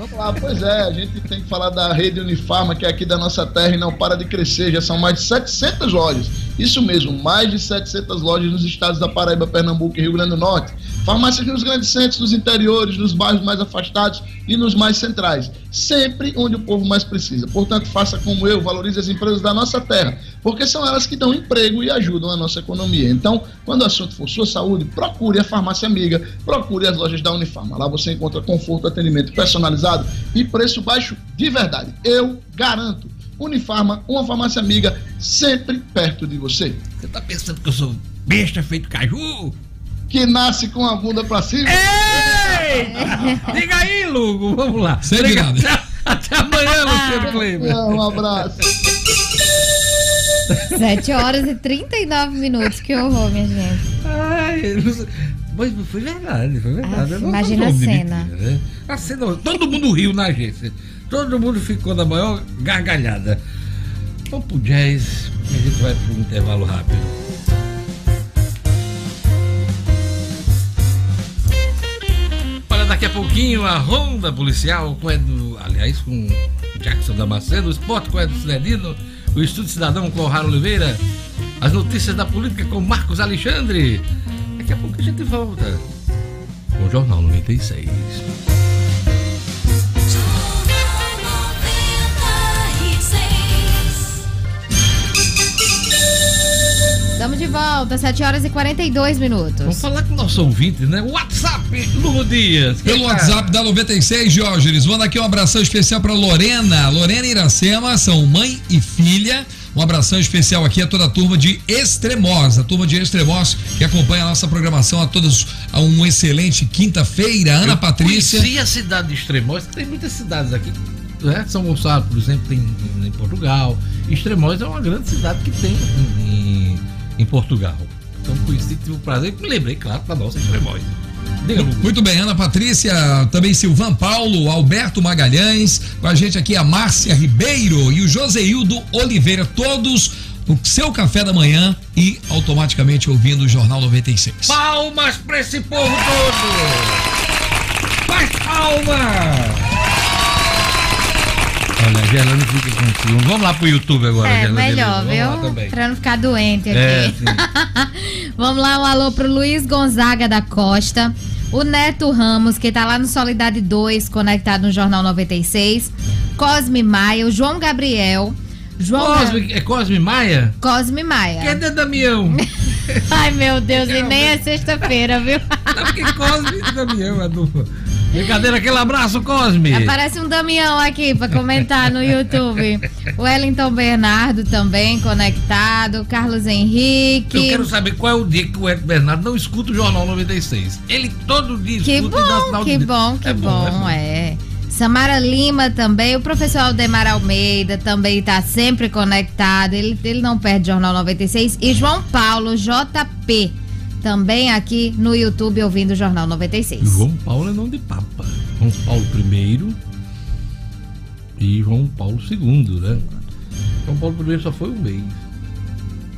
Vamos lá, pois é, a gente tem que falar da rede Unifarma, que é aqui da nossa terra e não para de crescer. Já são mais de 700 lojas. Isso mesmo, mais de 700 lojas nos estados da Paraíba, Pernambuco e Rio Grande do Norte. Farmácias nos grandes centros, nos interiores, nos bairros mais afastados e nos mais centrais. Sempre onde o povo mais precisa. Portanto, faça como eu, valorize as empresas da nossa terra, porque são elas que dão emprego e ajudam a nossa economia. Então, quando o assunto for sua saúde, procure a farmácia amiga, procure as lojas da Unifarma. Lá você encontra conforto, atendimento personalizado e preço baixo de verdade. Eu garanto. Unifarma, uma farmácia amiga, sempre perto de você. Você tá pensando que eu sou besta feito caju? Que nasce com a bunda pra cima. Ei! Diga aí, Lugo, vamos lá. Sem Até, até amanhã, Luciano Kleber. Um abraço. 7 horas e 39 minutos, que horror, minha gente. Ai, mas foi verdade, foi verdade. Ah, imagina a cena. Mentira, né? A cena. Todo mundo riu na agência. Todo mundo ficou na maior gargalhada. Vamos pro jazz, a gente vai pro intervalo rápido. Daqui a pouquinho a ronda policial com Edu, aliás, com Jackson Damasceno, o esporte com Edu Cidadino, o Estúdio Cidadão com Raro Oliveira, as notícias da política com Marcos Alexandre. Daqui a pouco a gente volta com o Jornal 96. De volta, 7 horas e 42 minutos. Vamos falar com o nosso ouvinte, né? WhatsApp, Lugo Dias. Pelo WhatsApp da 96, Jorge, manda aqui um abração especial para Lorena. Lorena e Iracema são mãe e filha. Um abração especial aqui a toda a turma de Extremos, a turma de Extremos que acompanha a nossa programação a todos a um excelente quinta-feira. Ana Eu Patrícia. Conheci a cidade de Extremos, tem muitas cidades aqui. Né? São Gonçalo, por exemplo, tem em Portugal. Extremos é uma grande cidade que tem em, em Portugal. Então conheci, tive o prazer e me lembrei, claro, da nossa Extremóis. Muito bem, Ana Patrícia, também Silvan Paulo, Alberto Magalhães, com a gente aqui a Márcia Ribeiro e o Joseildo Oliveira, todos no seu café da manhã e automaticamente ouvindo o Jornal 96. Palmas para esse povo todo! Mais palmas! Olha, a Gerlane fica com ciúme. Vamos lá pro YouTube agora, É, Gerlane. melhor, viu? Pra não ficar doente aqui. É. Vamos lá, um alô pro Luiz Gonzaga da Costa. O Neto Ramos, que tá lá no Solidade 2, conectado no Jornal 96. Cosme Maia, o João Gabriel. João Cosme, é Cosme Maia? Cosme Maia. Cadê Damião? Ai, meu Deus, e nem é sexta-feira, viu? Não, porque Cosme e Damião é dupla. Brincadeira, aquele abraço, Cosme. Aparece um Damião aqui pra comentar no YouTube. O Wellington Bernardo também conectado. Carlos Henrique. Eu quero saber qual é o dia que o Ed Bernardo não escuta o Jornal 96. Ele todo dia Que escuta e dá bom, sinal que de- bom, que é bom, é. Samara Lima também, o professor Aldemar Almeida também está sempre conectado, ele, ele não perde Jornal 96. E João Paulo JP, também aqui no YouTube ouvindo o Jornal 96. João Paulo é nome de Papa. João Paulo I e João Paulo II, né? João Paulo I só foi um mês.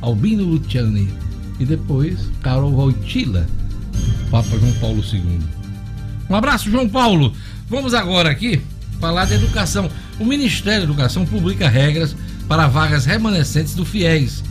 Albino Luciani. E depois Carol Wojtyla, Papa João Paulo II. Um abraço, João Paulo. Vamos agora aqui falar de educação. O Ministério da Educação publica regras para vagas remanescentes do FIES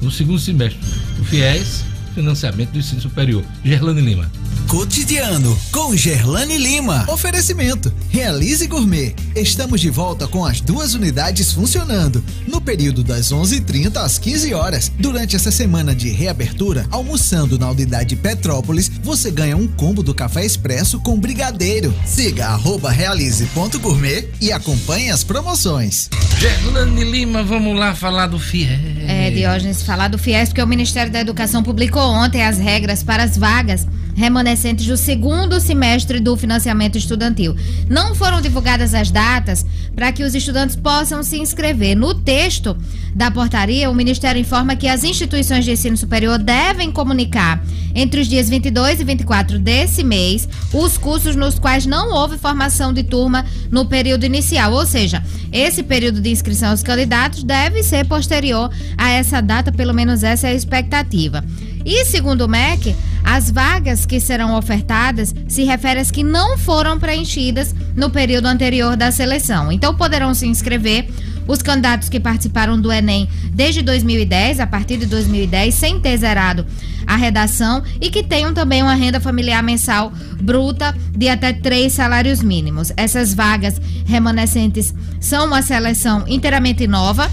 no segundo semestre. O FIES, financiamento do ensino superior. Gerlane Lima. Cotidiano com Gerlane Lima. Oferecimento. Realize Gourmet. Estamos de volta com as duas unidades funcionando. No período das 11h30 às 15 horas. Durante essa semana de reabertura, almoçando na unidade Petrópolis, você ganha um combo do café expresso com brigadeiro. Siga arroba realize.gourmet e acompanhe as promoções. Gerlane Lima, vamos lá falar do FIES. É, Diógenes, falar do FIES, porque o Ministério da Educação publicou ontem as regras para as vagas remanescentes do segundo semestre do financiamento estudantil. Não foram divulgadas as datas para que os estudantes possam se inscrever. No texto da portaria, o Ministério informa que as instituições de ensino superior devem comunicar entre os dias 22 e 24 desse mês os cursos nos quais não houve formação de turma no período inicial, ou seja, esse período de inscrição aos candidatos deve ser posterior a essa data, pelo menos essa é a expectativa. E segundo o MEC, as vagas que serão ofertadas se referem às que não foram preenchidas no período anterior da seleção. Então poderão se inscrever os candidatos que participaram do Enem desde 2010, a partir de 2010, sem ter zerado a redação e que tenham também uma renda familiar mensal bruta de até três salários mínimos. Essas vagas remanescentes são uma seleção inteiramente nova.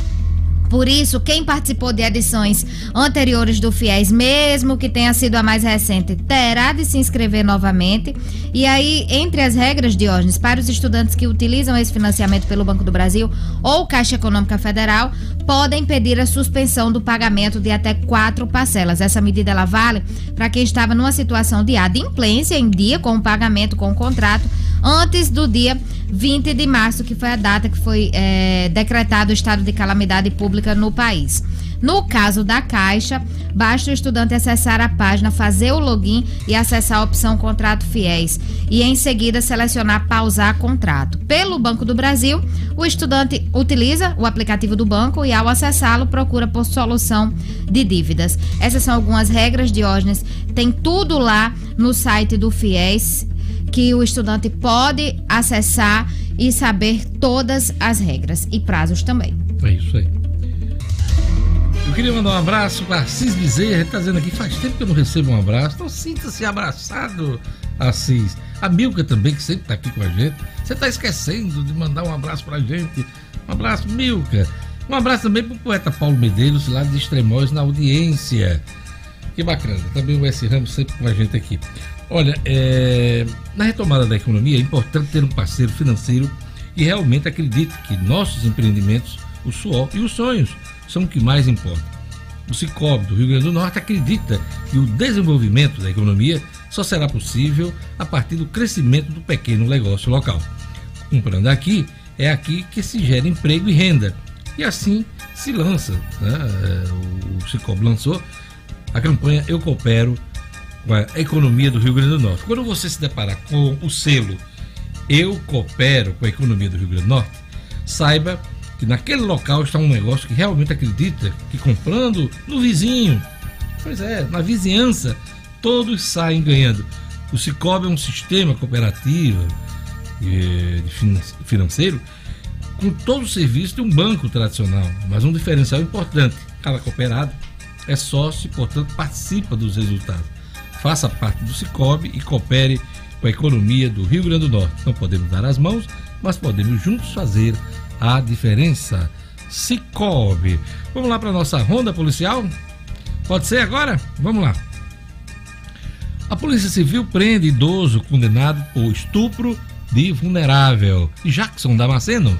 Por isso, quem participou de edições anteriores do FIES, mesmo que tenha sido a mais recente, terá de se inscrever novamente. E aí, entre as regras, Diógenes, para os estudantes que utilizam esse financiamento pelo Banco do Brasil ou Caixa Econômica Federal, podem pedir a suspensão do pagamento de até quatro parcelas. Essa medida ela vale para quem estava numa situação de adimplência em dia com o pagamento com o contrato antes do dia 20 de março, que foi a data que foi é, decretado o estado de calamidade pública no país. No caso da Caixa, basta o estudante acessar a página, fazer o login e acessar a opção Contrato Fiéis e em seguida selecionar Pausar Contrato. Pelo Banco do Brasil, o estudante utiliza o aplicativo do banco e ao acessá-lo procura por solução de dívidas. Essas são algumas regras, Diógenes. Tem tudo lá no site do Fiéis que o estudante pode acessar e saber todas as regras e prazos também. É isso aí. Eu queria mandar um abraço para Assis Bezerra, ele tá dizendo aqui, faz tempo que eu não recebo um abraço, então sinta-se abraçado, Assis. A Milka também, que sempre tá aqui com a gente. Você tá esquecendo de mandar um abraço pra gente. Um abraço, Milka. Um abraço também pro poeta Paulo Medeiros, lá de Extremóis, na audiência. Que bacana. Também o S. Ramos sempre com a gente aqui. Olha, é, na retomada da economia é importante ter um parceiro financeiro que realmente acredite que nossos empreendimentos, o suor e os sonhos são o que mais importa. O Cicobi do Rio Grande do Norte acredita que o desenvolvimento da economia só será possível a partir do crescimento do pequeno negócio local. Comprando aqui, é aqui que se gera emprego e renda. E assim se lança, né? o Cicobi lançou a campanha Eu Coopero a economia do Rio Grande do Norte. Quando você se deparar com o selo Eu Coopero com a economia do Rio Grande do Norte, saiba que naquele local está um negócio que realmente acredita que comprando no vizinho, pois é, na vizinhança, todos saem ganhando. O Cicobi é um sistema cooperativo de financeiro com todo o serviço de um banco tradicional, mas um diferencial importante. Cada cooperado é sócio e, portanto, participa dos resultados. Faça parte do Cicobi e coopere com a economia do Rio Grande do Norte. Não podemos dar as mãos, mas podemos juntos fazer a diferença. Cicobi. Vamos lá para nossa ronda policial? Pode ser agora? Vamos lá. A Polícia Civil prende idoso condenado por estupro de vulnerável. Jackson Damasceno.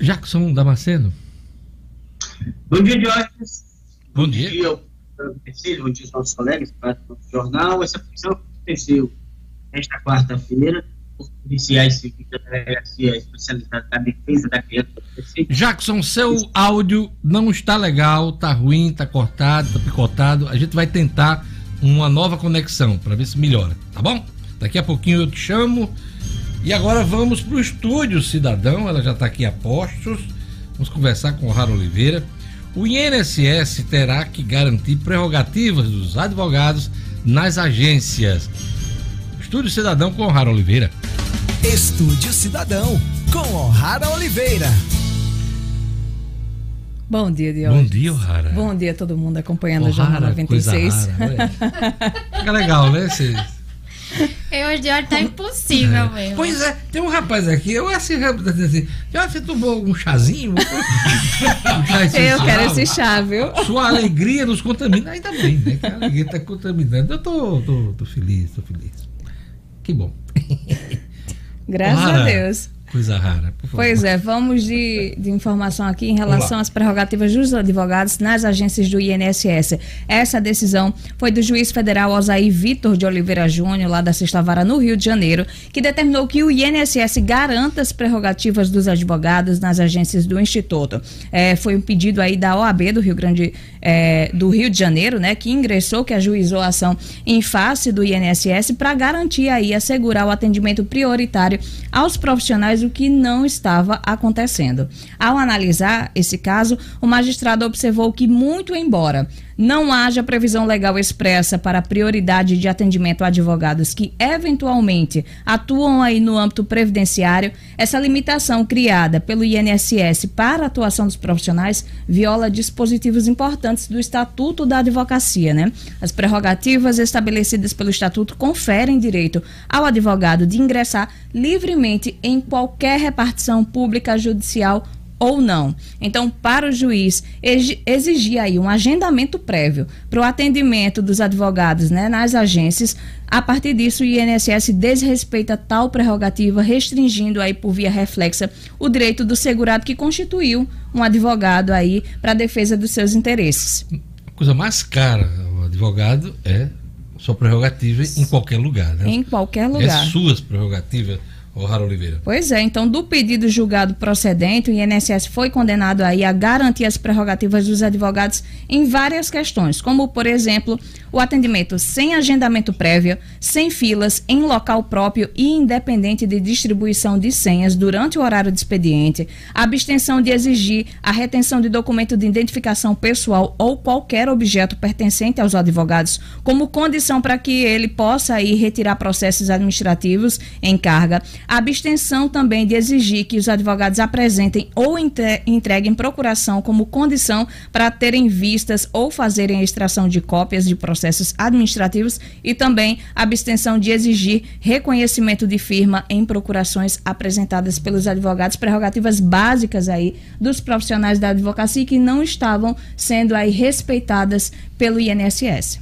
Jackson Damasceno. Bom dia, Diógenes. Bom dia. Bom dia, ao bom dia aos nossos colegas do jornal. Essa função aconteceu nesta quarta-feira por policiais civis da Delegacia Especializada da Defesa da Criança Jackson, seu áudio não está legal, tá ruim, tá cortado, tá picotado. A gente vai tentar uma nova conexão para ver se melhora, tá bom? Daqui a pouquinho eu te chamo e agora vamos para o estúdio Cidadão, ela já está aqui a postos. Vamos conversar com o Raro Oliveira. O INSS terá que garantir prerrogativas dos advogados nas agências. Estúdio Cidadão com o Raro Oliveira. Estúdio Cidadão com O'Hara Oliveira. Bom dia, Diogo. Bom dia, O'Hara. Bom dia a todo mundo acompanhando o Jornal 96. Rara, Fica legal, né? Cês... Eu hoje de tá impossível é. mesmo. Pois é, tem um rapaz aqui, eu assim, assim já você tomou um chazinho? um chá eu quero esse chá, viu? Sua alegria nos contamina. Ainda bem, né? Que a alegria tá contaminando. Eu tô, tô, tô feliz, tô feliz. Que bom. Graças a Deus. Coisa rara. Pois é, vamos de, de informação aqui em relação às prerrogativas dos advogados nas agências do INSS. Essa decisão foi do juiz federal Osaí Vitor de Oliveira Júnior, lá da Sexta Vara, no Rio de Janeiro, que determinou que o INSS garanta as prerrogativas dos advogados nas agências do Instituto. É, foi um pedido aí da OAB do Rio Grande é, do Rio de Janeiro, né, que ingressou, que ajuizou a ação em face do INSS para garantir aí, assegurar o atendimento prioritário aos profissionais o que não estava acontecendo. Ao analisar esse caso, o magistrado observou que, muito embora não haja previsão legal expressa para prioridade de atendimento a advogados que eventualmente atuam aí no âmbito previdenciário, essa limitação criada pelo INSS para a atuação dos profissionais viola dispositivos importantes do Estatuto da Advocacia, né? As prerrogativas estabelecidas pelo Estatuto conferem direito ao advogado de ingressar livremente em qualquer repartição pública judicial ou não. Então, para o juiz exigir aí um agendamento prévio para o atendimento dos advogados né, nas agências, a partir disso o INSS desrespeita tal prerrogativa, restringindo aí por via reflexa o direito do segurado que constituiu um advogado aí para a defesa dos seus interesses. A coisa mais cara o advogado é sua prerrogativa em qualquer lugar, né? Em qualquer lugar. É suas prerrogativas O'Hara Oliveira. Pois é, então do pedido julgado procedente, o INSS foi condenado aí a garantir as prerrogativas dos advogados em várias questões, como por exemplo, o atendimento sem agendamento prévio, sem filas, em local próprio e independente de distribuição de senhas durante o horário de expediente, a abstenção de exigir a retenção de documento de identificação pessoal ou qualquer objeto pertencente aos advogados, como condição para que ele possa aí retirar processos administrativos em carga, a abstenção também de exigir que os advogados apresentem ou entreguem procuração como condição para terem vistas ou fazerem a extração de cópias de processos administrativos e também abstenção de exigir reconhecimento de firma em procurações apresentadas pelos advogados, prerrogativas básicas aí dos profissionais da advocacia que não estavam sendo aí respeitadas pelo INSS.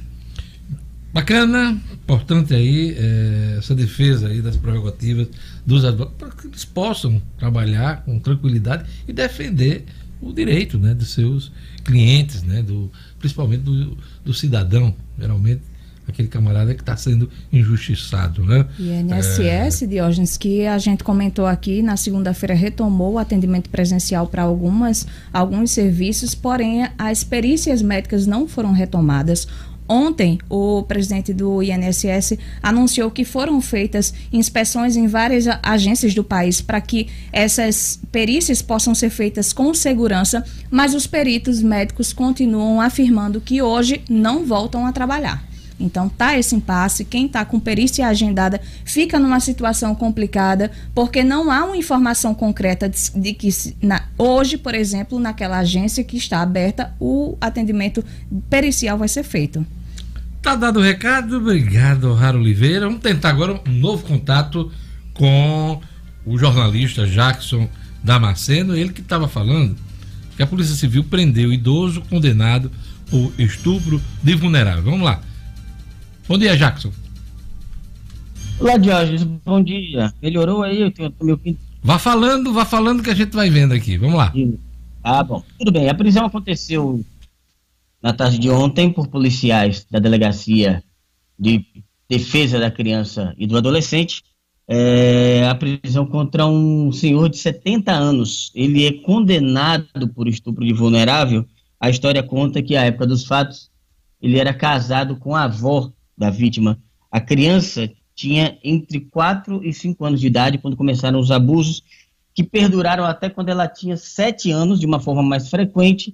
Bacana, importante aí é, essa defesa aí das prerrogativas dos advogados, para que eles possam trabalhar com tranquilidade e defender o direito né, dos seus clientes, né, do, principalmente do, do cidadão. Geralmente aquele camarada que está sendo injustiçado, né? E INSS, é... Diógenes, que a gente comentou aqui, na segunda-feira retomou o atendimento presencial para algumas alguns serviços, porém as perícias médicas não foram retomadas. Ontem, o presidente do INSS anunciou que foram feitas inspeções em várias agências do país para que essas perícias possam ser feitas com segurança, mas os peritos médicos continuam afirmando que hoje não voltam a trabalhar. Então tá esse impasse, quem está com perícia agendada fica numa situação complicada, porque não há uma informação concreta de, de que na, hoje, por exemplo, naquela agência que está aberta, o atendimento pericial vai ser feito. Tá dado o recado, obrigado, Raro Oliveira. Vamos tentar agora um novo contato com o jornalista Jackson Damasceno, ele que estava falando que a Polícia Civil prendeu o idoso condenado por estupro de vulnerável. Vamos lá. Bom dia, Jackson. Olá, Diógenes. Bom dia. Melhorou aí? Eu tenho meu Vá falando, vá falando que a gente vai vendo aqui. Vamos lá. Ah, bom. Tudo bem. A prisão aconteceu na tarde de ontem por policiais da Delegacia de Defesa da Criança e do Adolescente. É, a prisão contra um senhor de 70 anos. Ele é condenado por estupro de vulnerável. A história conta que, à época dos fatos, ele era casado com a avó da vítima. A criança tinha entre 4 e 5 anos de idade quando começaram os abusos, que perduraram até quando ela tinha 7 anos, de uma forma mais frequente,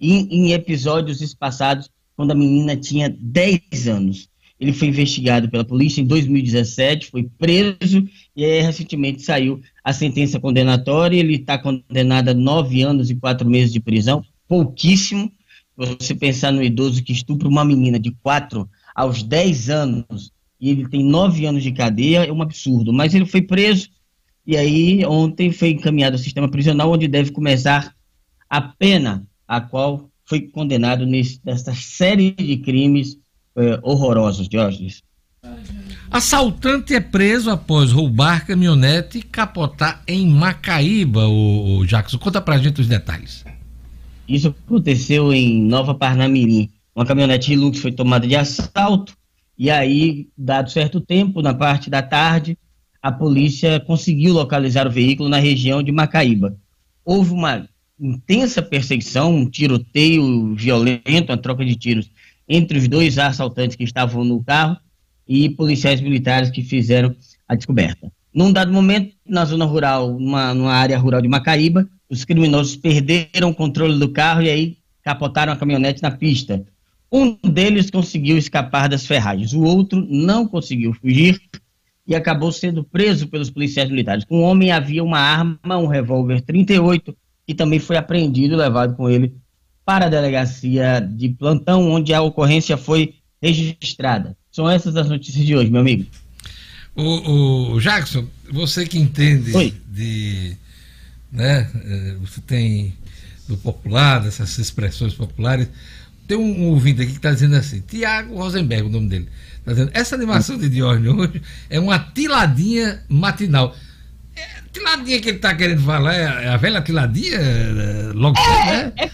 em, em episódios espaçados quando a menina tinha 10 anos. Ele foi investigado pela polícia em 2017, foi preso e aí, recentemente saiu a sentença condenatória. Ele está condenado a nove anos e quatro meses de prisão, pouquíssimo. Você pensar no idoso que estupra uma menina de 4 aos 10 anos e ele tem nove anos de cadeia, é um absurdo. Mas ele foi preso e aí ontem foi encaminhado ao sistema prisional, onde deve começar a pena a qual foi condenado nessa série de crimes eh, horrorosos, Diógenes. Assaltante é preso após roubar caminhonete e capotar em Macaíba, o, Jackson. Conta pra gente os detalhes. Isso aconteceu em Nova Parnamirim. Uma caminhonete Hilux foi tomada de assalto e aí, dado certo tempo, na parte da tarde, a polícia conseguiu localizar o veículo na região de Macaíba. Houve uma intensa perseguição, um tiroteio violento, uma troca de tiros entre os dois assaltantes que estavam no carro e policiais militares que fizeram a descoberta. Num dado momento, na zona rural, numa, numa área rural de Macaíba, os criminosos perderam o controle do carro e aí capotaram a caminhonete na pista. Um deles conseguiu escapar das ferragens, o outro não conseguiu fugir e acabou sendo preso pelos policiais militares. Com o homem havia uma arma, um revólver 38, e também foi apreendido e levado com ele para a delegacia de plantão, onde a ocorrência foi registrada. São essas as notícias de hoje, meu amigo. O, o Jackson, você que entende Oi. de. Né, eh, você tem do popular, dessas expressões populares. Tem um, um ouvinte aqui que está dizendo assim, Tiago Rosenberg, o nome dele. Tá dizendo, essa animação de Diógenes hoje é uma tiladinha matinal tiladinha que ele tá querendo falar é, é a velha tiladinha? É, logo é, né? É,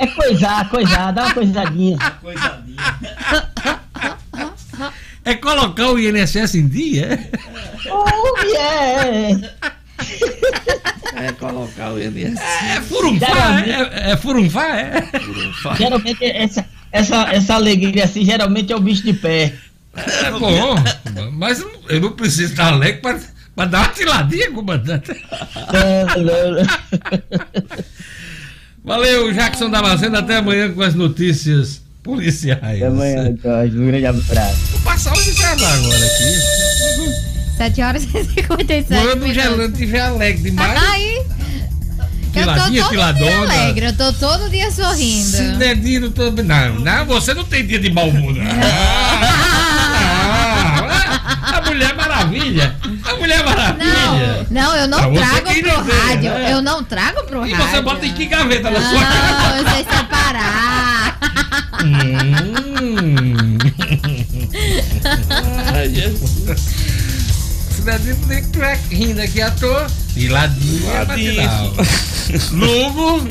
é coisar, coisar, dá uma coisadinha. coisadinha. É colocar o INSS em dia? Oh, yeah! É colocar o INSS. É furunfar, é, é furunfar, é? Furunfar. Geralmente essa, essa, essa alegria assim, geralmente é o bicho de pé. É bom, mas eu não preciso estar alegre para para dar uma tiladinha, comandante. Valeu, Jackson Damasceno. Até amanhã com as notícias policiais. Até amanhã, Jorge. Um grande abraço. Vou passar o intervalo agora aqui. 7 horas e 57 Quando o gelante estiver alegre demais. Aí. Tiladinha, eu tô todo dia alegre, eu tô todo dia sorrindo. Dedinho todo. Não, não, você não tem dia de mau humor. A Mulher Maravilha. A Mulher Maravilha. Não, não eu não pra trago pro dizer, rádio. Né? Eu não trago pro e rádio. E você bota em que gaveta na sua casa? Não, eu sei separar. hum. Ai, Jesus. Cidadinho estar rindo aqui à toa. Tiladinha matinal. Lugo,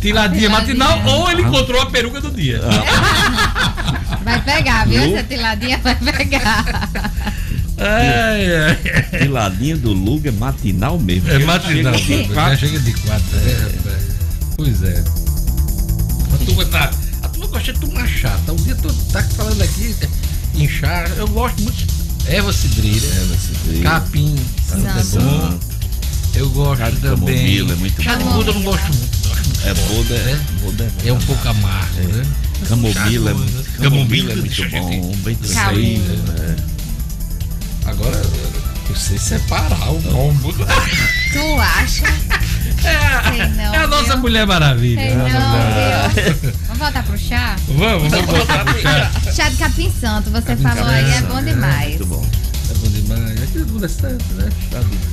tiladinha matinal ou ele encontrou a peruca do dia. Vai pegar, viu? Essa tiladinha vai pegar. Ai, ai. Tiladinha do Luga é matinal mesmo. É matinal. Chega de quatro. chega de quatro. É. Pois é. A turma tá. A turma gosta de tomar chá. Tá o dia todo tá falando aqui, em chá. Eu gosto muito. Erva cidreira. Erva cidreira. Capim. Santo é bom. Eu gosto Chá de também. é muito chá de bom. muda eu não gosto muito. É boda, né? boda É um pouco amargo, né? Camomila, é muda. camomila é muito bom, bem tranquilo. né? Agora, eu sei separar o bom. Tu acha? Sei não, é a nossa viu? Mulher Maravilha. Sei né? não, viu? Vamos voltar pro chá? Vamos, vamos voltar pro chá. Chá de capim santo, você Capim falou aí, é bom é, demais. Muito bom. É bom demais. Aqui todo mundo é santo, né?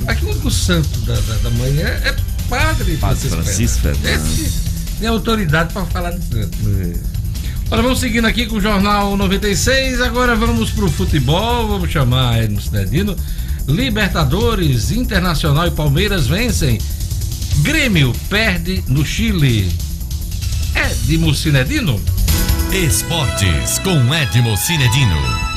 Aqui o único santo da, da, da manhã é padre, Padre Francisco Fernandes. Esse tem autoridade para falar de santo. Olha, vamos seguindo aqui com o Jornal 96. Agora vamos pro futebol. Vamos chamar Edmo Cidadino. Libertadores, Internacional e Palmeiras vencem. Grêmio perde no Chile. Edmo Cinedino. Esportes com Edmo Cinedino.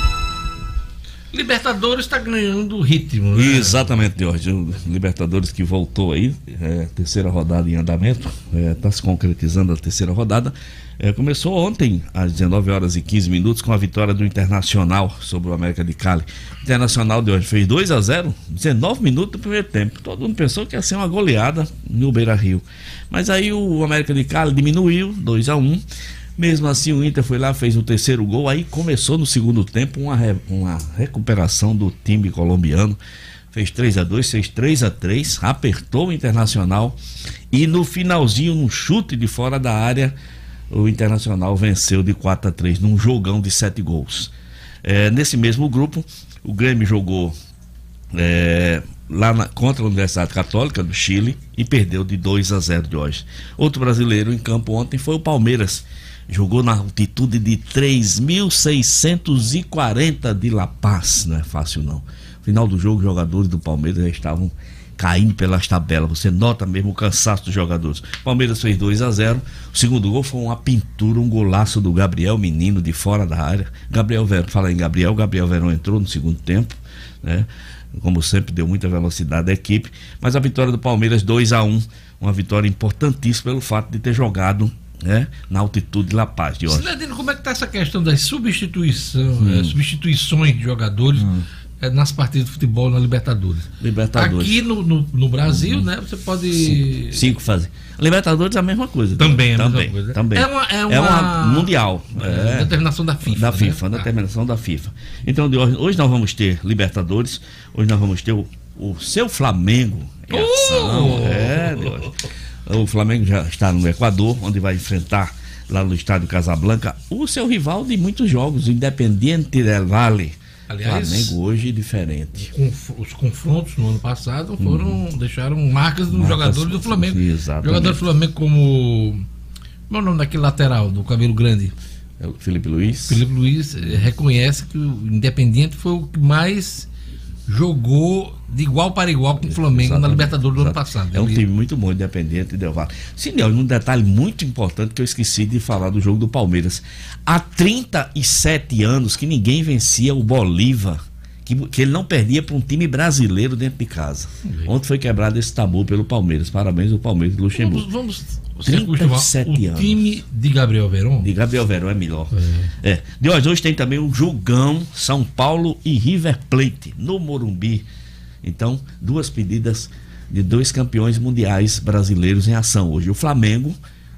Libertadores está ganhando ritmo, né? Exatamente, Jorge. O Libertadores que voltou aí, é, terceira rodada em andamento, está se concretizando a terceira rodada. É, começou ontem, às 19 horas e 15 minutos, com a vitória do Internacional sobre o América de Cali. O Internacional de hoje fez 2 a 0 19 minutos do primeiro tempo. Todo mundo pensou que ia ser uma goleada no Beira Rio. Mas aí o América de Cali diminuiu, 2 a 1 mesmo assim, o Inter foi lá, fez o terceiro gol. Aí começou no segundo tempo uma, re- uma recuperação do time colombiano. Fez 3 a 2 fez 3 a 3 apertou o Internacional. E no finalzinho, num chute de fora da área, o Internacional venceu de 4 a 3 num jogão de 7 gols. É, nesse mesmo grupo, o Grêmio jogou é, lá na- contra a Universidade Católica do Chile e perdeu de 2 a 0 de hoje. Outro brasileiro em campo ontem foi o Palmeiras. Jogou na altitude de 3.640 de La Paz. Não é fácil não. Final do jogo, os jogadores do Palmeiras já estavam caindo pelas tabelas. Você nota mesmo o cansaço dos jogadores. Palmeiras fez 2 a 0 O segundo gol foi uma pintura, um golaço do Gabriel Menino de fora da área. Gabriel Verão, fala em Gabriel, Gabriel Verão entrou no segundo tempo, né? Como sempre, deu muita velocidade à equipe. Mas a vitória do Palmeiras 2 a 1 uma vitória importantíssima pelo fato de ter jogado né, na altitude de La Paz de hoje. Cidadino, como é que tá essa questão das substituição, Hum. eh, substituições de jogadores eh, nas partidas de futebol na Libertadores? Libertadores. Aqui no, no, no Brasil, né, você pode. Cinco fazer. Libertadores é a mesma coisa. Também é a mesma também, coisa. Também. É uma- é uma- mundial. É, determinação da FIFA, Da né? FIFA, Ah. determinação da FIFA. Então, de hoje, hoje nós vamos ter Libertadores, hoje nós vamos ter o, o seu Flamengo em ação. Oh! É. O Flamengo já está no Equador, onde vai enfrentar lá no estádio Casablanca o seu rival de muitos jogos, o Independiente del Valle. Aliás- Flamengo hoje diferente. Os confrontos no ano passado foram. deixaram marcas nos jogadores do Flamengo. Exatamente. Jogador do Flamengo como. Como é o nome daquele lateral, do cabelo grande? É o Felipe Luiz. Felipe Luiz eh, reconhece que o Independiente foi o que mais jogou de igual para igual com o Flamengo na Exatamente, Libertadores do ano passado. É um time muito bom, independente Del Valle. Sim, um detalhe muito importante que eu esqueci de falar do jogo do Palmeiras. Há 37 anos que ninguém vencia o Bolívar, que, que ele não perdia para um time brasileiro dentro de casa. Ontem foi quebrado esse tabu pelo Palmeiras. Parabéns ao Palmeiras do Luxemburgo. Vamos, vamos você acostuma- 37 o anos. time de Gabriel Verón. De Gabriel Verão é melhor. É. De hoje, hoje tem também o jogão São Paulo e River Plate no Morumbi. Então, duas pedidas de dois campeões mundiais brasileiros em ação hoje. O Flamengo,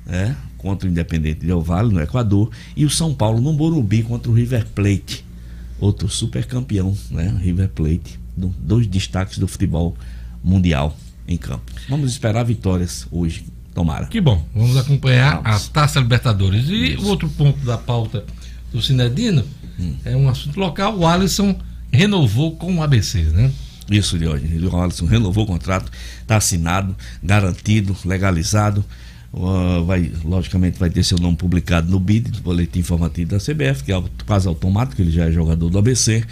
né, contra o Independente Del Valle, no Equador, e o São Paulo no Morumbi contra o River Plate. Outro super campeão, né? River Plate. Do- Dois destaques do futebol mundial em campo. Vamos esperar vitórias hoje. Tomara. Que bom, vamos acompanhar Vamos. a Taça Libertadores. E o outro ponto da pauta do Cinedino Hum. é um assunto local. O Alisson renovou com o ABC, né? Isso, Diógenes. O Alisson renovou o contrato, está assinado, garantido, legalizado. Uh, vai, logicamente vai ter seu nome publicado no BID, no Boletim Informativo da CBF, que é quase automático, ele já é jogador do ABC.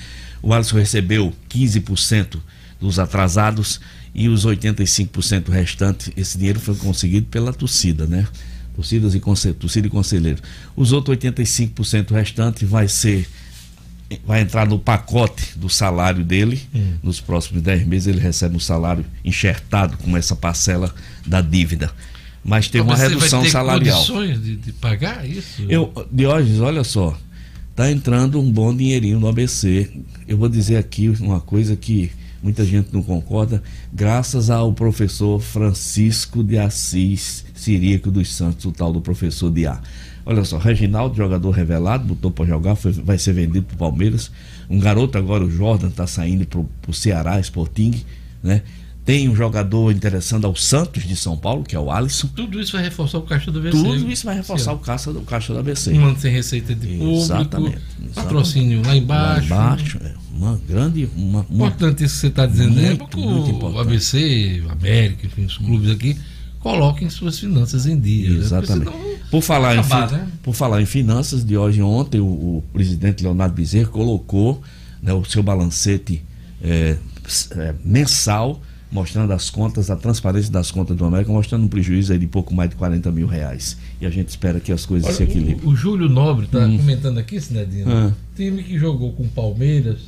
O Alisson recebeu 15% dos atrasados e os 85% restantes, esse dinheiro foi conseguido pela torcida, né? torcidas e conselho, torcida e conselheiro. Os outros 85% restantes vai ser vai entrar no pacote do salário dele. Hum. Nos próximos 10 meses ele recebe um salário enxertado com essa parcela da dívida. Mas tem uma redução salarial. condições de, de pagar isso? Eu, Diógenes, olha só, tá entrando um bom dinheirinho no ABC. Eu vou dizer aqui uma coisa que muita gente não concorda, graças ao professor Francisco de Assis Ciríaco dos Santos, o tal do professor de A. Olha só, Reginaldo, jogador revelado, botou para jogar, foi- vai ser vendido para Palmeiras. Um garoto agora, o Jordan, está saindo para o Ceará, Sporting, né? Tem um jogador interessando ao Santos de São Paulo, que é o Alisson. Tudo isso vai reforçar o caixa do ABC. Tudo isso vai reforçar o caixa, do caixa do ABC. Um ano sem receita de público, Exatamente, patrocínio lá embaixo. Lá embaixo, é uma grande. Uma, uma- Importante isso que você está dizendo é Muito, porque o. ABC, o América, enfim, os clubes aqui coloquem suas finanças em dia. né? Exatamente. senão Por falar, acabar, em, né? por falar em finanças, de hoje ontem o, o presidente Leonardo Bezerra colocou né, o seu balancete é, é, mensal, mostrando as contas, a transparência das contas do América, mostrando um prejuízo aí de pouco mais de 40 mil reais. E a gente espera que as coisas se Olha, equilibrem. o, o Júlio Nobre está Hum. comentando aqui, Sinedino. Ah. Time que jogou com o Palmeiras,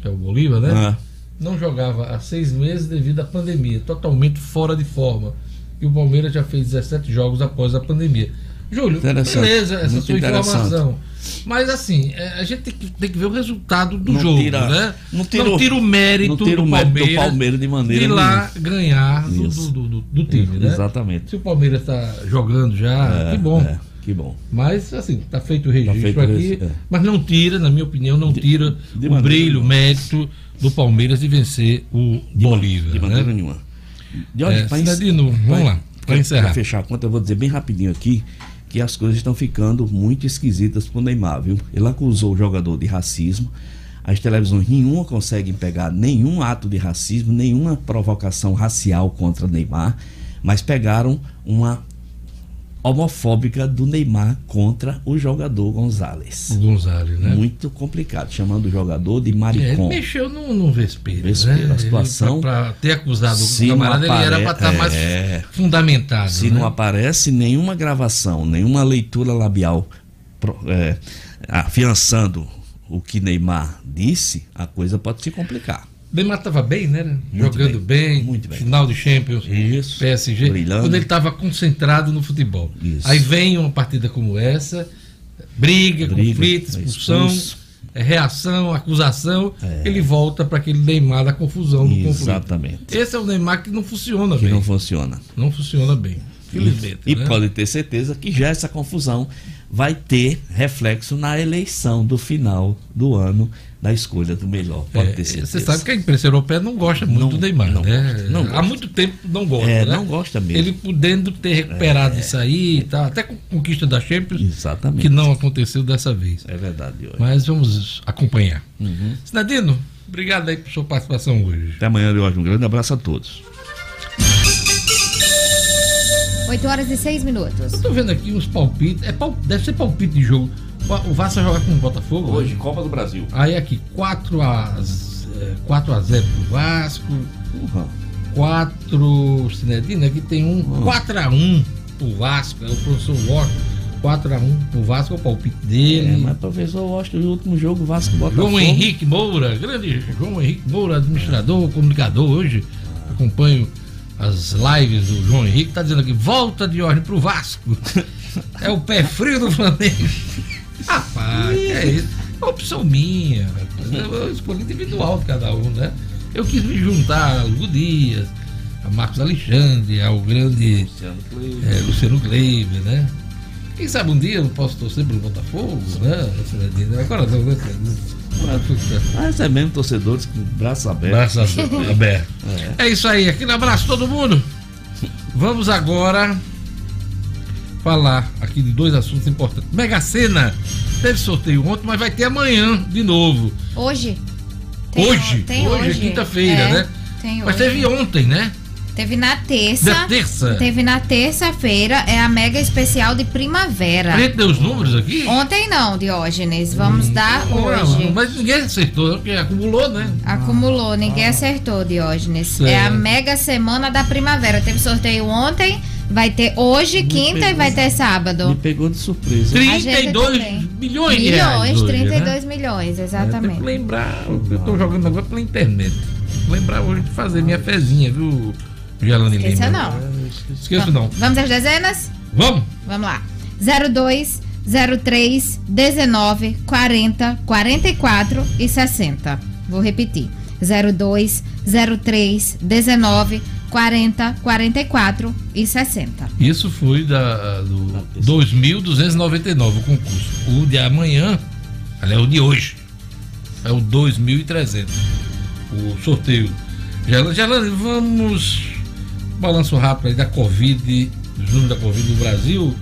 que é o Bolívar, né? Ah. Não jogava há seis meses devido à pandemia, totalmente fora de forma. E o Palmeiras já fez 17 jogos após a pandemia. Júlio, beleza essa sua informação. Mas assim, é, a gente tem que, tem que ver o resultado do Não jogo, tira- né? não tira o- o mérito, não tira do, o mérito do Palmeiras Palmeiras de maneira de lá ganhar do, do, do- do time, né? Exatamente. Se o Palmeiras está jogando já, É, que bom. é, que bom. Mas, assim, está feito o registro feito o aqui, registro, é. mas não tira, na minha opinião, não tira de o maneira brilho, o mérito do Palmeiras de vencer o Bolívar. De né? maneira nenhuma. De É, pra Cidadino, vamos lá, pra encerrar. Para fechar a conta, eu vou dizer bem rapidinho aqui que as coisas estão ficando muito esquisitas pro Neymar, viu? Ele acusou o jogador de racismo. As televisões nenhuma conseguem pegar nenhum ato de racismo, nenhuma provocação racial contra Neymar, mas pegaram uma homofóbica do Neymar contra o jogador Gonzalez. O Gonzalez, né? Muito complicado, chamando o jogador de É, ele maricom. mexeu no, no vespeiro, Vespeiro, né? a situação- Para ter acusado o camarada, ele era para apare- estar mais é. fundamentado. Se né? não aparece nenhuma gravação, nenhuma leitura labial é, afiançando o que Neymar disse, a coisa pode se complicar. Neymar estava bem, né? Muito Jogando bem, muito bem. final de Champions, Isso, PSG, brilhando. quando ele estava concentrado no futebol. Isso. Aí vem uma partida como essa, briga, Briga, conflito, é expulsão, é, reação, acusação, ele volta para aquele Neymar da confusão, do conflito. Exatamente. Esse é o Neymar que não funciona Que bem. não funciona. Não funciona bem. Felizmente. E né? pode ter certeza que já essa confusão vai ter reflexo na eleição do final do ano da escolha do melhor. Pode É, ter certeza. Você sabe que a imprensa europeia não gosta muito Não- do Neymar, não né? gosta, não Há gosta. muito tempo não gosta, É, né? não gosta mesmo. Ele podendo ter recuperado isso aí, tá? até com conquista da Champions, Exatamente. que não aconteceu dessa vez. É verdade, hoje. Mas vamos acompanhar. Uhum. Sinadino, obrigado aí por sua participação hoje. Até amanhã, hoje. Um grande abraço a todos. 8 horas e 6 minutos. Eu tô vendo aqui uns palpites. É pal- deve ser palpite de jogo. O o Vasco vai jogar com o Botafogo hoje? Copa do Brasil. Aí aqui, 4 a, é, 4 a 0 pro Vasco. Uhum. 4. Cinedino, aqui tem um 4x1 pro Vasco. É o professor Washington. 4x1 pro Vasco, é o palpite É, dele. mas professor, eu acho que o último jogo Vasco Botafogo. João Henrique Moura, grande João Henrique Moura, administrador, comunicador hoje. Acompanho as lives do João Henrique, tá dizendo aqui, volta de ordem pro Vasco. É o pé frio do Flamengo. Rapaz, que é isso? É opção minha. escolhi individual de cada um, né? Eu quis me juntar a Hugo Dias, a Marcos Alexandre, ao grande Luciano Cleiton. é, Luciano Kleiber, né? Quem sabe um dia eu posso torcer pelo Botafogo, né? Agora não, né? Mas é mesmo torcedores com braços abertos. Braços abertos. É isso aí, aquele abraço todo mundo. Vamos agora falar aqui de dois assuntos importantes. Mega Sena teve sorteio ontem, mas vai ter amanhã de novo. Hoje? hoje, tem hoje, é hoje. quinta-feira, É, né? Tem Mas hoje. teve ontem, né? Teve na terça. Na terça. Teve na terça-feira, é a mega especial de primavera. A gente deu os números aqui? Ontem não, Diógenes. Vamos dar Não, hoje. mas ninguém acertou, porque acumulou, né? Acumulou, ninguém acertou, Diógenes. Certo. É a mega semana da primavera. Teve sorteio ontem, Vai ter hoje, Me quinta, e pegou- vai ter sábado. Me pegou de surpresa. 32 também. milhões de reais. Milhões, hoje, 32 né? milhões, É, tem exatamente. que lembrar, eu tô jogando agora pela internet. Lembrar hoje de fazer minha fezinha, viu, Gelane Lima? Esqueça não. Esqueço não. Vamos às dezenas? Vamos? Vamos lá. 02, 03, 19, 40, 44 e 60. Vou repetir. 02, 03, 19, 40, 44 e 60. Isso foi da, do 2.299 o concurso. O de amanhã, aliás, o de hoje, é o 2.300. O sorteio. Gelane, Gelane, vamos. Balanço rápido aí da Covid, do número da Covid no Brasil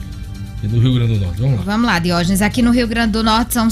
e no Rio Grande do Norte. Vamos lá. Vamos lá, Diógenes. Aqui no Rio Grande do Norte são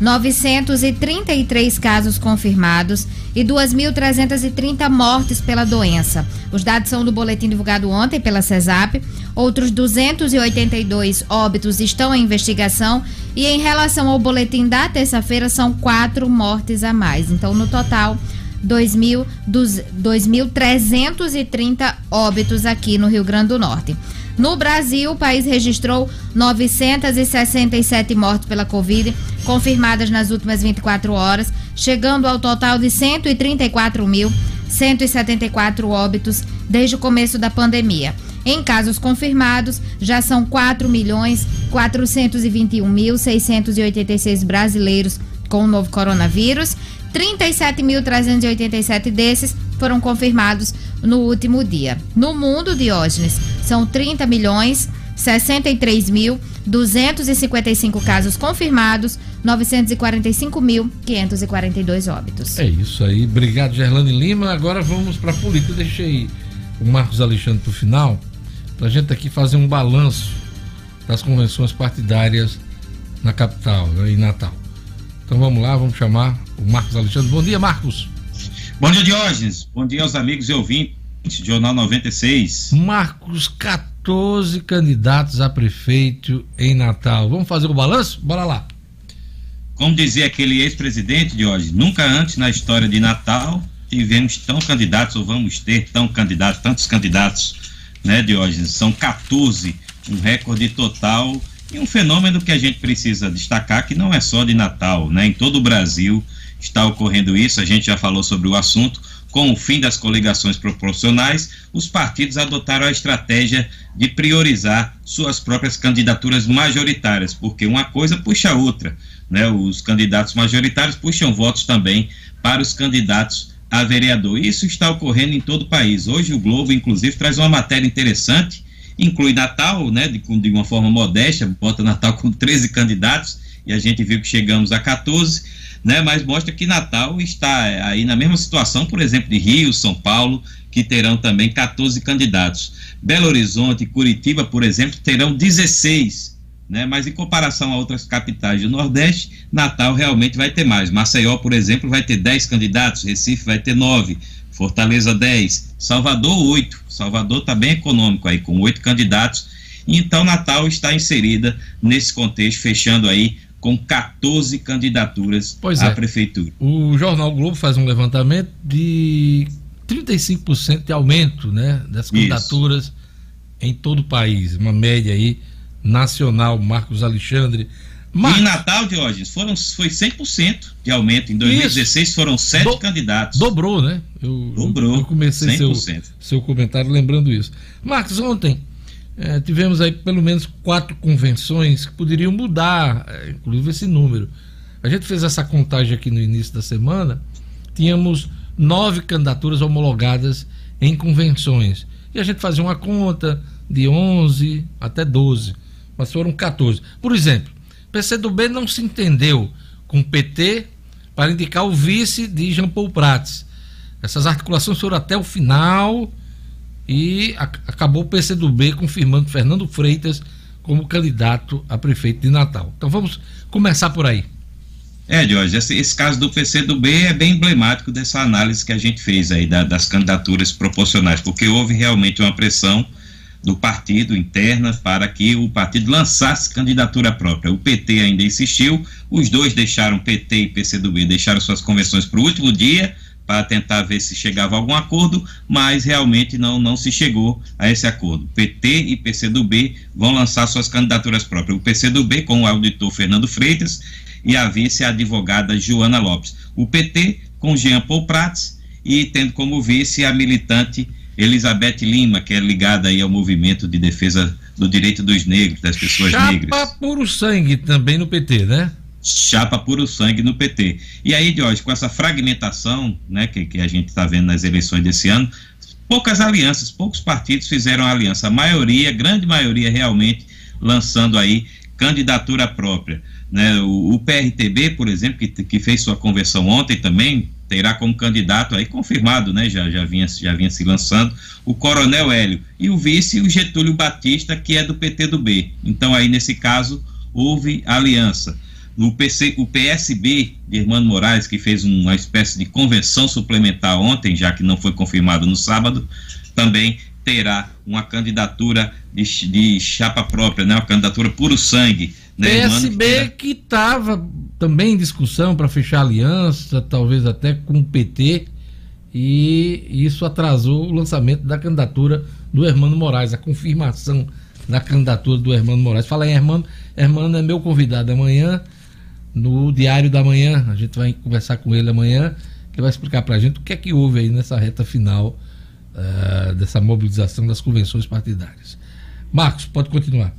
65.933 casos confirmados e 2.330 mortes pela doença. Os dados são do boletim divulgado ontem pela CESAP. Outros 282 óbitos estão em investigação e em relação ao boletim da terça-feira são quatro mortes a mais. Então, no total, 2.000 dos- 2.330 óbitos aqui no Rio Grande do Norte. No Brasil, o país registrou 967 mortes pela Covid, confirmadas nas últimas 24 horas, chegando ao total de 134.174 óbitos desde o começo da pandemia. Em casos confirmados, já são 4.421.686 brasileiros com o novo coronavírus. 37.387 desses foram confirmados no último dia. No mundo, Diógenes, são 30 milhões 63.255 casos confirmados, 945.542 óbitos. É isso aí. Obrigado, Gerlane Lima. Agora vamos para a política. Deixei o Marcos Alexandre para o final, para a gente aqui fazer um balanço das convenções partidárias na capital, né, em Natal. Então vamos lá, vamos chamar o Marcos Alexandre. Bom dia, Marcos. Bom dia, Diógenes. Bom dia aos amigos e ouvintes do Jornal 96. Marcos, 14 candidatos a prefeito em Natal. Vamos fazer o balanço? Bora lá. Como dizia aquele ex-presidente, Diógenes, nunca antes na história de Natal tivemos tão candidatos, ou vamos ter tão candidatos, tantos candidatos, né, Diógenes? São 14, um recorde total e um fenômeno que a gente precisa destacar que não é só de Natal, né? Em todo o Brasil está ocorrendo isso, a gente já falou sobre o assunto. Com o fim das coligações proporcionais, os partidos adotaram a estratégia de priorizar suas próprias candidaturas majoritárias, porque uma coisa puxa a outra. Né? Os candidatos majoritários puxam votos também para os candidatos a vereador. Isso está ocorrendo em todo o país. Hoje o Globo, inclusive, traz uma matéria interessante, inclui Natal, né, de, de uma forma modesta, bota Natal com 13 candidatos, e a gente viu que chegamos a 14, né, mas mostra que Natal está aí na mesma situação, por exemplo, de Rio, São Paulo, que terão também 14 candidatos. Belo Horizonte Curitiba, por exemplo, terão 16 né? Mas em comparação a outras capitais do Nordeste, Natal realmente vai ter mais. Maceió, por exemplo, vai ter 10 candidatos, Recife vai ter 9, Fortaleza 10, Salvador 8. Salvador está bem econômico aí, com 8 candidatos. Então Natal está inserida nesse contexto, fechando aí com 14 candidaturas Pois à é. prefeitura. O Jornal Globo faz um levantamento de 35% de aumento né, das candidaturas em todo o país, uma média aí nacional, Marcos Alexandre. E em Natal, Diógenes, foram, foi 100% de aumento. Em 2016 foram 7 Do- candidatos. Dobrou, né? Eu, Dobrou, Eu comecei seu, 100%. seu comentário lembrando isso. Marcos, ontem eh, tivemos aí pelo menos quatro convenções que poderiam mudar, eh, inclusive esse número. A gente fez essa contagem aqui no início da semana, tínhamos nove candidaturas homologadas em convenções. E a gente fazia uma conta de 11 até 12, mas foram 14. Por exemplo, PCdoB não se entendeu com o PT para indicar o vice de Jean Paul Prats. Essas articulações foram até o final e a- acabou o PCdoB confirmando Fernando Freitas como candidato a prefeito de Natal. Então vamos começar por aí. É, Jorge, esse, esse caso do PCdoB é bem emblemático dessa análise que a gente fez aí da- das candidaturas proporcionais, porque houve realmente uma pressão do partido interna para que o partido lançasse candidatura própria. O PT ainda insistiu, os dois deixaram, PT e PCdoB, deixaram suas convenções para o último dia para tentar ver se chegava a algum acordo, mas realmente não, não se chegou a esse acordo. PT e PCdoB vão lançar suas candidaturas próprias. O PCdoB com o auditor Fernando Freitas e a vice a advogada Joana Lopes. O PT com Jean Paul Prats e tendo como vice a militante Elizabeth Lima, que é ligada aí ao movimento de defesa do direito dos negros, das pessoas Chapa negras. Chapa puro sangue também no PT, né? Chapa puro sangue no PT. E aí, Jorge, com essa fragmentação né, que, que a gente está vendo nas eleições desse ano, poucas alianças, poucos partidos fizeram aliança. A maioria, grande maioria realmente, lançando aí candidatura própria. Né? O, o PRTB, por exemplo, que, que fez sua conversão ontem também, terá como candidato aí confirmado, né? Já, já, vinha, já vinha se lançando, o Coronel Hélio. E o vice, o Getúlio Batista, que é do PT do B. Então, aí, nesse caso, houve aliança. O, PC, o PSB de Hermano Moraes, que fez uma espécie de convenção suplementar ontem, já que não foi confirmado no sábado, também terá uma candidatura de, de chapa própria, né? uma candidatura puro sangue. Né, PSB que estava também em discussão para fechar aliança, talvez até com o PT, e isso atrasou o lançamento da candidatura do Hermano Moraes, a confirmação da candidatura do Hermano Moraes. Fala aí, Hermano. Hermano é meu convidado amanhã no Diário da Manhã. A gente vai conversar com ele amanhã, que vai explicar para a gente o que é que houve aí nessa reta final uh, dessa mobilização das convenções partidárias. Marcos, pode continuar.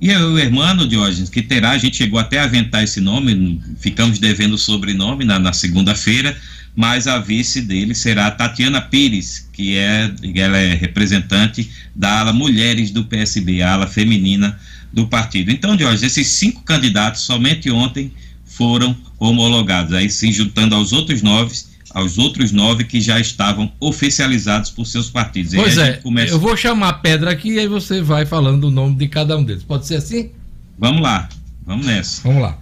E o irmão Diógenes, que terá, a gente chegou até a aventar esse nome, ficamos devendo o sobrenome na, na segunda-feira, mas a vice dele será Tatiana Pires, que é, ela é representante da ala Mulheres do PSB, a ala feminina do partido. Então, Jorge, esses cinco candidatos somente ontem foram homologados, aí se juntando aos outros nove, aos outros nove que já estavam oficializados por seus partidos. Pois é, começa... eu vou chamar a pedra aqui e aí você vai falando o nome de cada um deles. Pode ser assim? Vamos lá, vamos nessa. Vamos lá.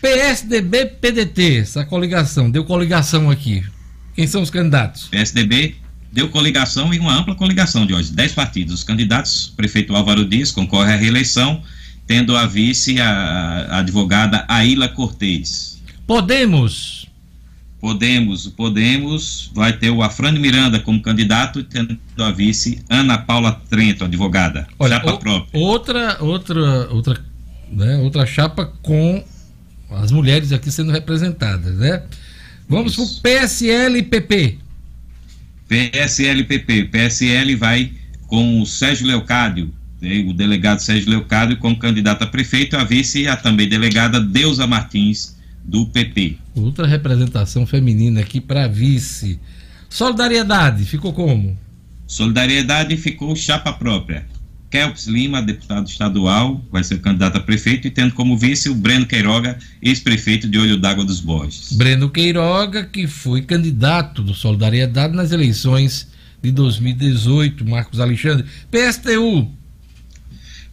PSDB, PDT, essa coligação, deu coligação aqui. Quem são os candidatos? PSDB, deu coligação e uma ampla coligação de hoje. Dez partidos. Os candidatos, prefeito Álvaro Dias, concorre à reeleição, tendo a vice a, a advogada Aila Cortez. Podemos. Podemos, Podemos vai ter o Afrânio Miranda como candidato, tendo a vice Ana Paula Trento, advogada. Olha, chapa o, própria. Outra, outra, outra, né, outra chapa com as mulheres aqui sendo representadas, né? Vamos para o PSL e PP. PSLPP. PSL vai com o Sérgio Leocádio, né, o delegado Sérgio Leocádio, como candidato a prefeito, a vice a também delegada Deusa Martins, do PP. Outra representação feminina aqui para vice. Solidariedade, ficou como? Solidariedade ficou chapa própria. Kelps Lima, deputado estadual, vai ser candidato a prefeito, e tendo como vice o Breno Queiroga, ex-prefeito de Olho d'Água dos Borges. Breno Queiroga, que foi candidato do Solidariedade nas eleições de 2018, Marcos Alexandre. PSTU.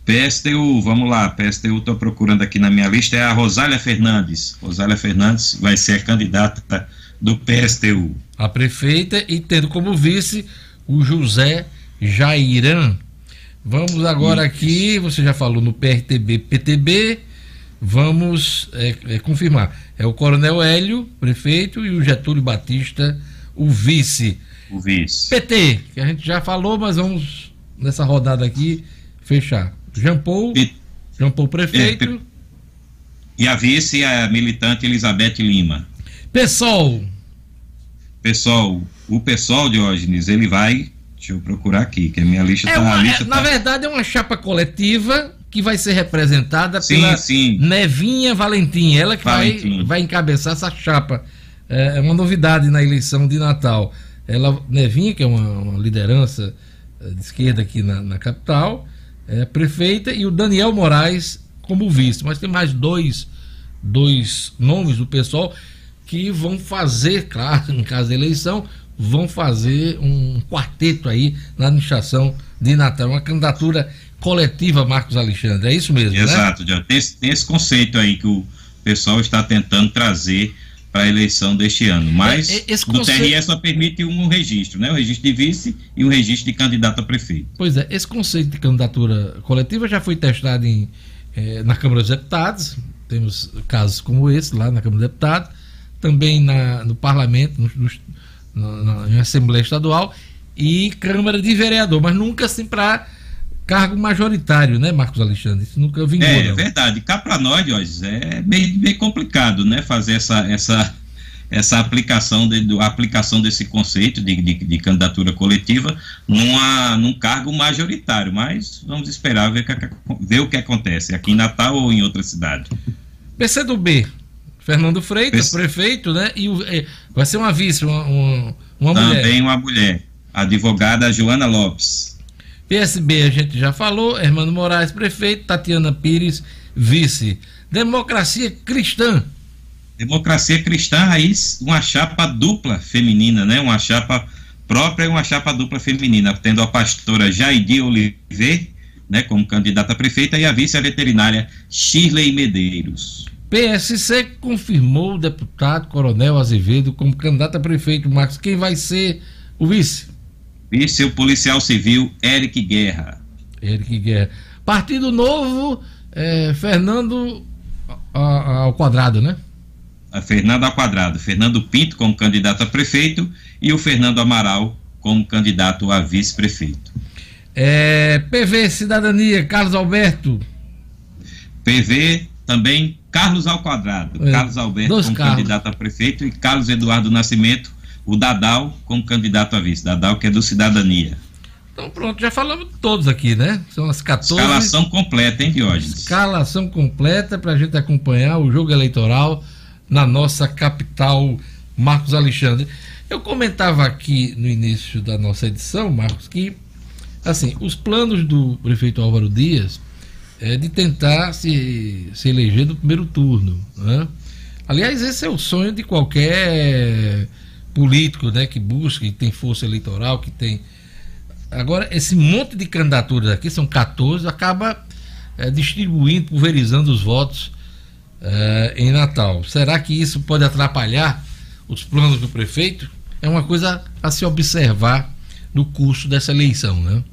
PSTU, vamos lá, PSTU estou procurando aqui na minha lista, é a Rosália Fernandes. Rosália Fernandes vai ser a candidata do PSTU. A prefeita e tendo como vice o José Jairan Vamos agora aqui, você já falou no PRTB, PTB, vamos é, é, confirmar. É o Coronel Hélio, prefeito, e o Getúlio Batista, o vice. O vice. PT, que a gente já falou, mas vamos nessa rodada aqui fechar. Jean Paul, P... Jean Paul prefeito. E a vice, a militante Elizabeth Lima. PSOL. Pessoal, o pessoal, Diógenes, ele vai Deixa eu procurar aqui, que a minha lista está. É lista é, tá... Na verdade, é uma chapa coletiva que vai ser representada sim, pela sim. Nevinha Valentim. Ela que Valentim. Vai, vai encabeçar essa chapa. É, é uma novidade na eleição de Natal. Ela, Nevinha, que é uma, uma liderança é, de esquerda aqui na, na, capital, é prefeita, e o Daniel Moraes como vice. Mas tem mais dois, dois nomes do pessoal que vão fazer, claro, em caso da eleição, vão fazer um quarteto aí na administração de Natal, uma candidatura coletiva, Marcos Alexandre. É isso mesmo, né? Exato, né? tem, esse, tem esse conceito aí que o pessoal está tentando trazer para a eleição deste ano. Mas é, esse conceito... TRE só permite um registro, né? O registro de vice e um registro de candidato a prefeito. Pois é, esse conceito de candidatura coletiva já foi testado em, eh, na Câmara dos Deputados. Temos casos como esse lá na Câmara dos Deputados também na, no parlamento, no, no, na, na Assembleia Estadual e Câmara de Vereador, mas nunca assim para cargo majoritário, né, Marcos Alexandre? Isso nunca vingou. É, não. verdade. Cá para nós, Diógenes, é meio, meio complicado, né, fazer essa, essa, essa aplicação, de, a aplicação desse conceito de, de, de, candidatura coletiva numa, num cargo majoritário, mas vamos esperar ver, que, ver o que acontece aqui em Natal ou em outra cidade. PCdoB, Fernando Freitas, prefeito, né, e o, é, vai ser uma vice, uma, uma, uma Também mulher. uma mulher, advogada Joana Lopes. PSB a gente já falou, Hermano Moraes, prefeito, Tatiana Pires, vice. Democracia Cristã. Democracia Cristã, aí uma chapa dupla feminina, né? Uma chapa própria e uma chapa dupla feminina, tendo a pastora Jaidi Oliveira, né, como candidata a prefeita, e a vice veterinária Shirley Medeiros. PSC confirmou o deputado Coronel Azevedo como candidato a prefeito. Marcos, quem vai ser o vice? Vice o policial civil Eric Guerra. Eric Guerra. Partido Novo, é, Fernando ao quadrado, né? A Fernando ao quadrado. Fernando Pinto como candidato a prefeito e o Fernando Amaral como candidato a vice-prefeito. É, PV Cidadania, Carlos Alberto. PV também Carlos ao quadrado. É, Carlos Alberto como Carlos. candidato a prefeito e Carlos Eduardo Nascimento o Dadal como candidato a vice. Dadal que é do Cidadania. Então pronto, já falamos todos aqui, né? São as 14. Escalação completa, hein, Diógenes? Escalação completa para a gente acompanhar o jogo eleitoral na nossa capital, Marcos Alexandre. Eu comentava aqui no início da nossa edição, Marcos, que assim, os planos do prefeito Álvaro Dias é de tentar se, se eleger no primeiro turno. Né? Aliás, esse é o sonho de qualquer político né, que busca, que tem força eleitoral, que tem. Agora, esse monte de candidaturas aqui, são 14, acaba é, distribuindo, pulverizando os votos é, em Natal. Será que isso pode atrapalhar os planos do prefeito? É uma coisa a se observar no curso dessa eleição, né?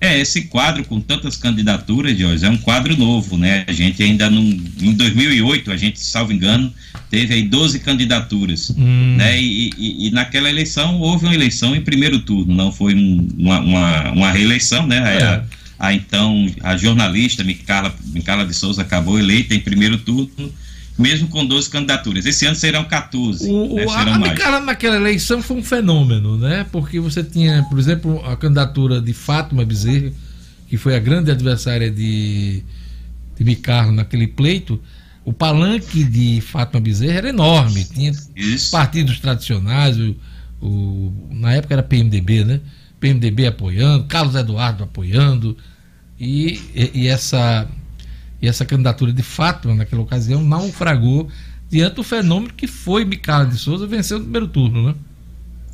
É, esse quadro com tantas candidaturas, Jorge, é um quadro novo, né? A gente ainda não. Em 2008, a gente, salvo engano, teve aí 12 candidaturas, hum. né? E, e, e, naquela eleição houve uma eleição em primeiro turno, não foi um, uma, uma, uma, reeleição, né? É. A, a, então, a jornalista Micala, Micala de Souza acabou eleita em primeiro turno mesmo com 12 candidaturas. Esse ano serão 14. O, né? serão a Micala naquela eleição foi um fenômeno, né? Porque você tinha, por exemplo, a candidatura de Fátima Bezerra, que foi a grande adversária de, de naquele pleito. O palanque de Fátima Bezerra era enorme, tinha Isso. partidos tradicionais, o, o, na época era PMDB, né? PMDB apoiando, Carlos Eduardo apoiando, e, e, e essa e essa candidatura de fato, naquela ocasião, naufragou diante do fenômeno que foi Micala de Souza vencendo o primeiro turno, né?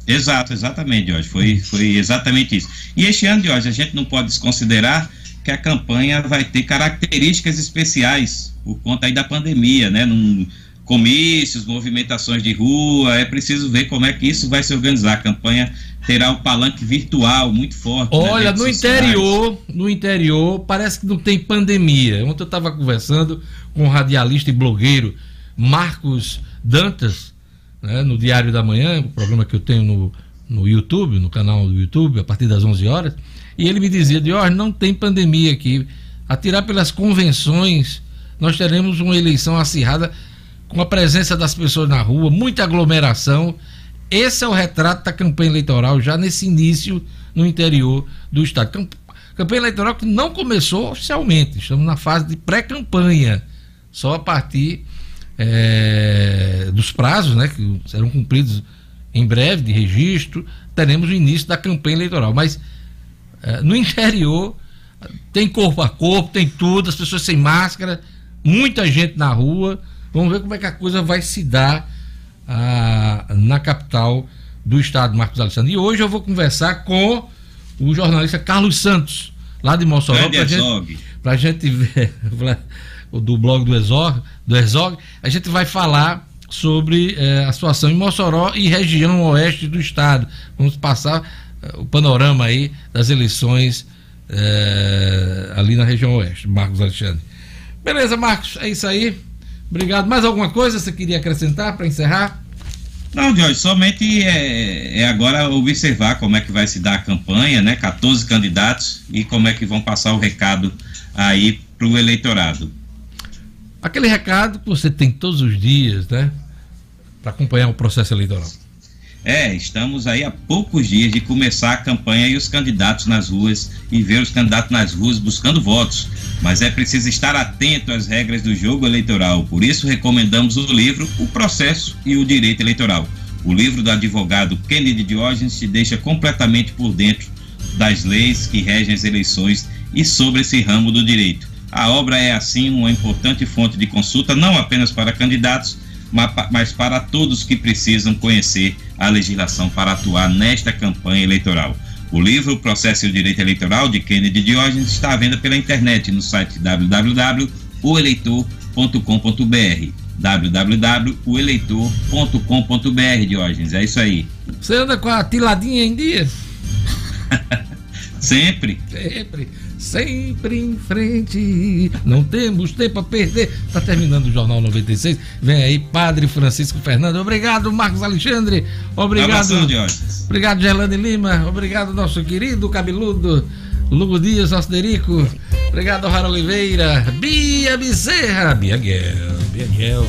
Exato, exatamente, Jorge. Foi, foi exatamente isso. E este ano, Jorge, a gente não pode desconsiderar que a campanha vai ter características especiais por conta aí da pandemia, né? Num, comícios, movimentações de rua, é preciso ver como é que isso vai se organizar. A campanha terá um palanque virtual muito forte. Olha, no interior, no interior, parece que não tem pandemia. Ontem eu estava conversando com o radialista e blogueiro Marcos Dantas, né, no Diário da Manhã, o programa que eu tenho no, no YouTube, no canal do YouTube, a partir das 11 horas, e ele me dizia, de oh, não tem pandemia aqui. A tirar pelas convenções, nós teremos uma eleição acirrada com a presença das pessoas na rua, muita aglomeração. Esse é o retrato da campanha eleitoral já nesse início no interior do estado. Campanha eleitoral que não começou oficialmente, estamos na fase de pré-campanha, só a partir é, dos prazos, né, que serão cumpridos em breve de registro, teremos o início da campanha eleitoral. Mas é, no interior tem corpo a corpo, tem tudo, as pessoas sem máscara, muita gente na rua Vamos ver como é que a coisa vai se dar ah, na capital do estado, Marcos Alexandre. E hoje eu vou conversar com o jornalista Carlos Santos, lá de Mossoró, para gente, a gente ver, do blog do Exog, do Exog, a gente vai falar sobre eh, a situação em Mossoró e região oeste do estado. Vamos passar eh, o panorama aí das eleições eh, ali na região oeste, Marcos Alexandre. Beleza, Marcos, é isso aí. Obrigado. Mais alguma coisa você queria acrescentar para encerrar? Não, Jorge, somente é, é, agora observar como é que vai se dar a campanha, né? 14 candidatos e como é que vão passar o recado aí para o eleitorado. Aquele recado que você tem todos os dias, né? Para acompanhar o processo eleitoral. É, estamos aí a poucos dias de começar a campanha e os candidatos nas ruas e ver os candidatos nas ruas buscando votos. Mas é preciso estar atento às regras do jogo eleitoral. Por isso, recomendamos o livro O Processo e o Direito Eleitoral. O livro do advogado Kennedy Diógenes te deixa completamente por dentro das leis que regem as eleições e sobre esse ramo do direito. A obra é, assim, uma importante fonte de consulta, não apenas para candidatos, mas para todos que precisam conhecer a legislação para atuar nesta campanha eleitoral. O livro Processo e o Direito Eleitoral de Kennedy Diógenes está à venda pela internet no site www.oeleitor.com.br www.oeleitor.com.br Diógenes, é isso aí. Você anda com a tiladinha em dia? Sempre. Sempre sempre em frente, não temos tempo a perder. Está terminando o Jornal 96. Vem aí, Padre Francisco Fernando. Obrigado, Marcos Alexandre. Obrigado. obrigado, Gerlane Lima. Obrigado, nosso querido cabeludo Lugo Dias, nosso Derico. Obrigado, Rara Oliveira. Bia Bezerra. Bia Guel. Bia Guel.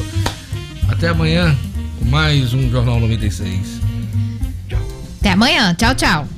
Até amanhã com mais um Jornal 96. Tchau. Até amanhã. Tchau, tchau.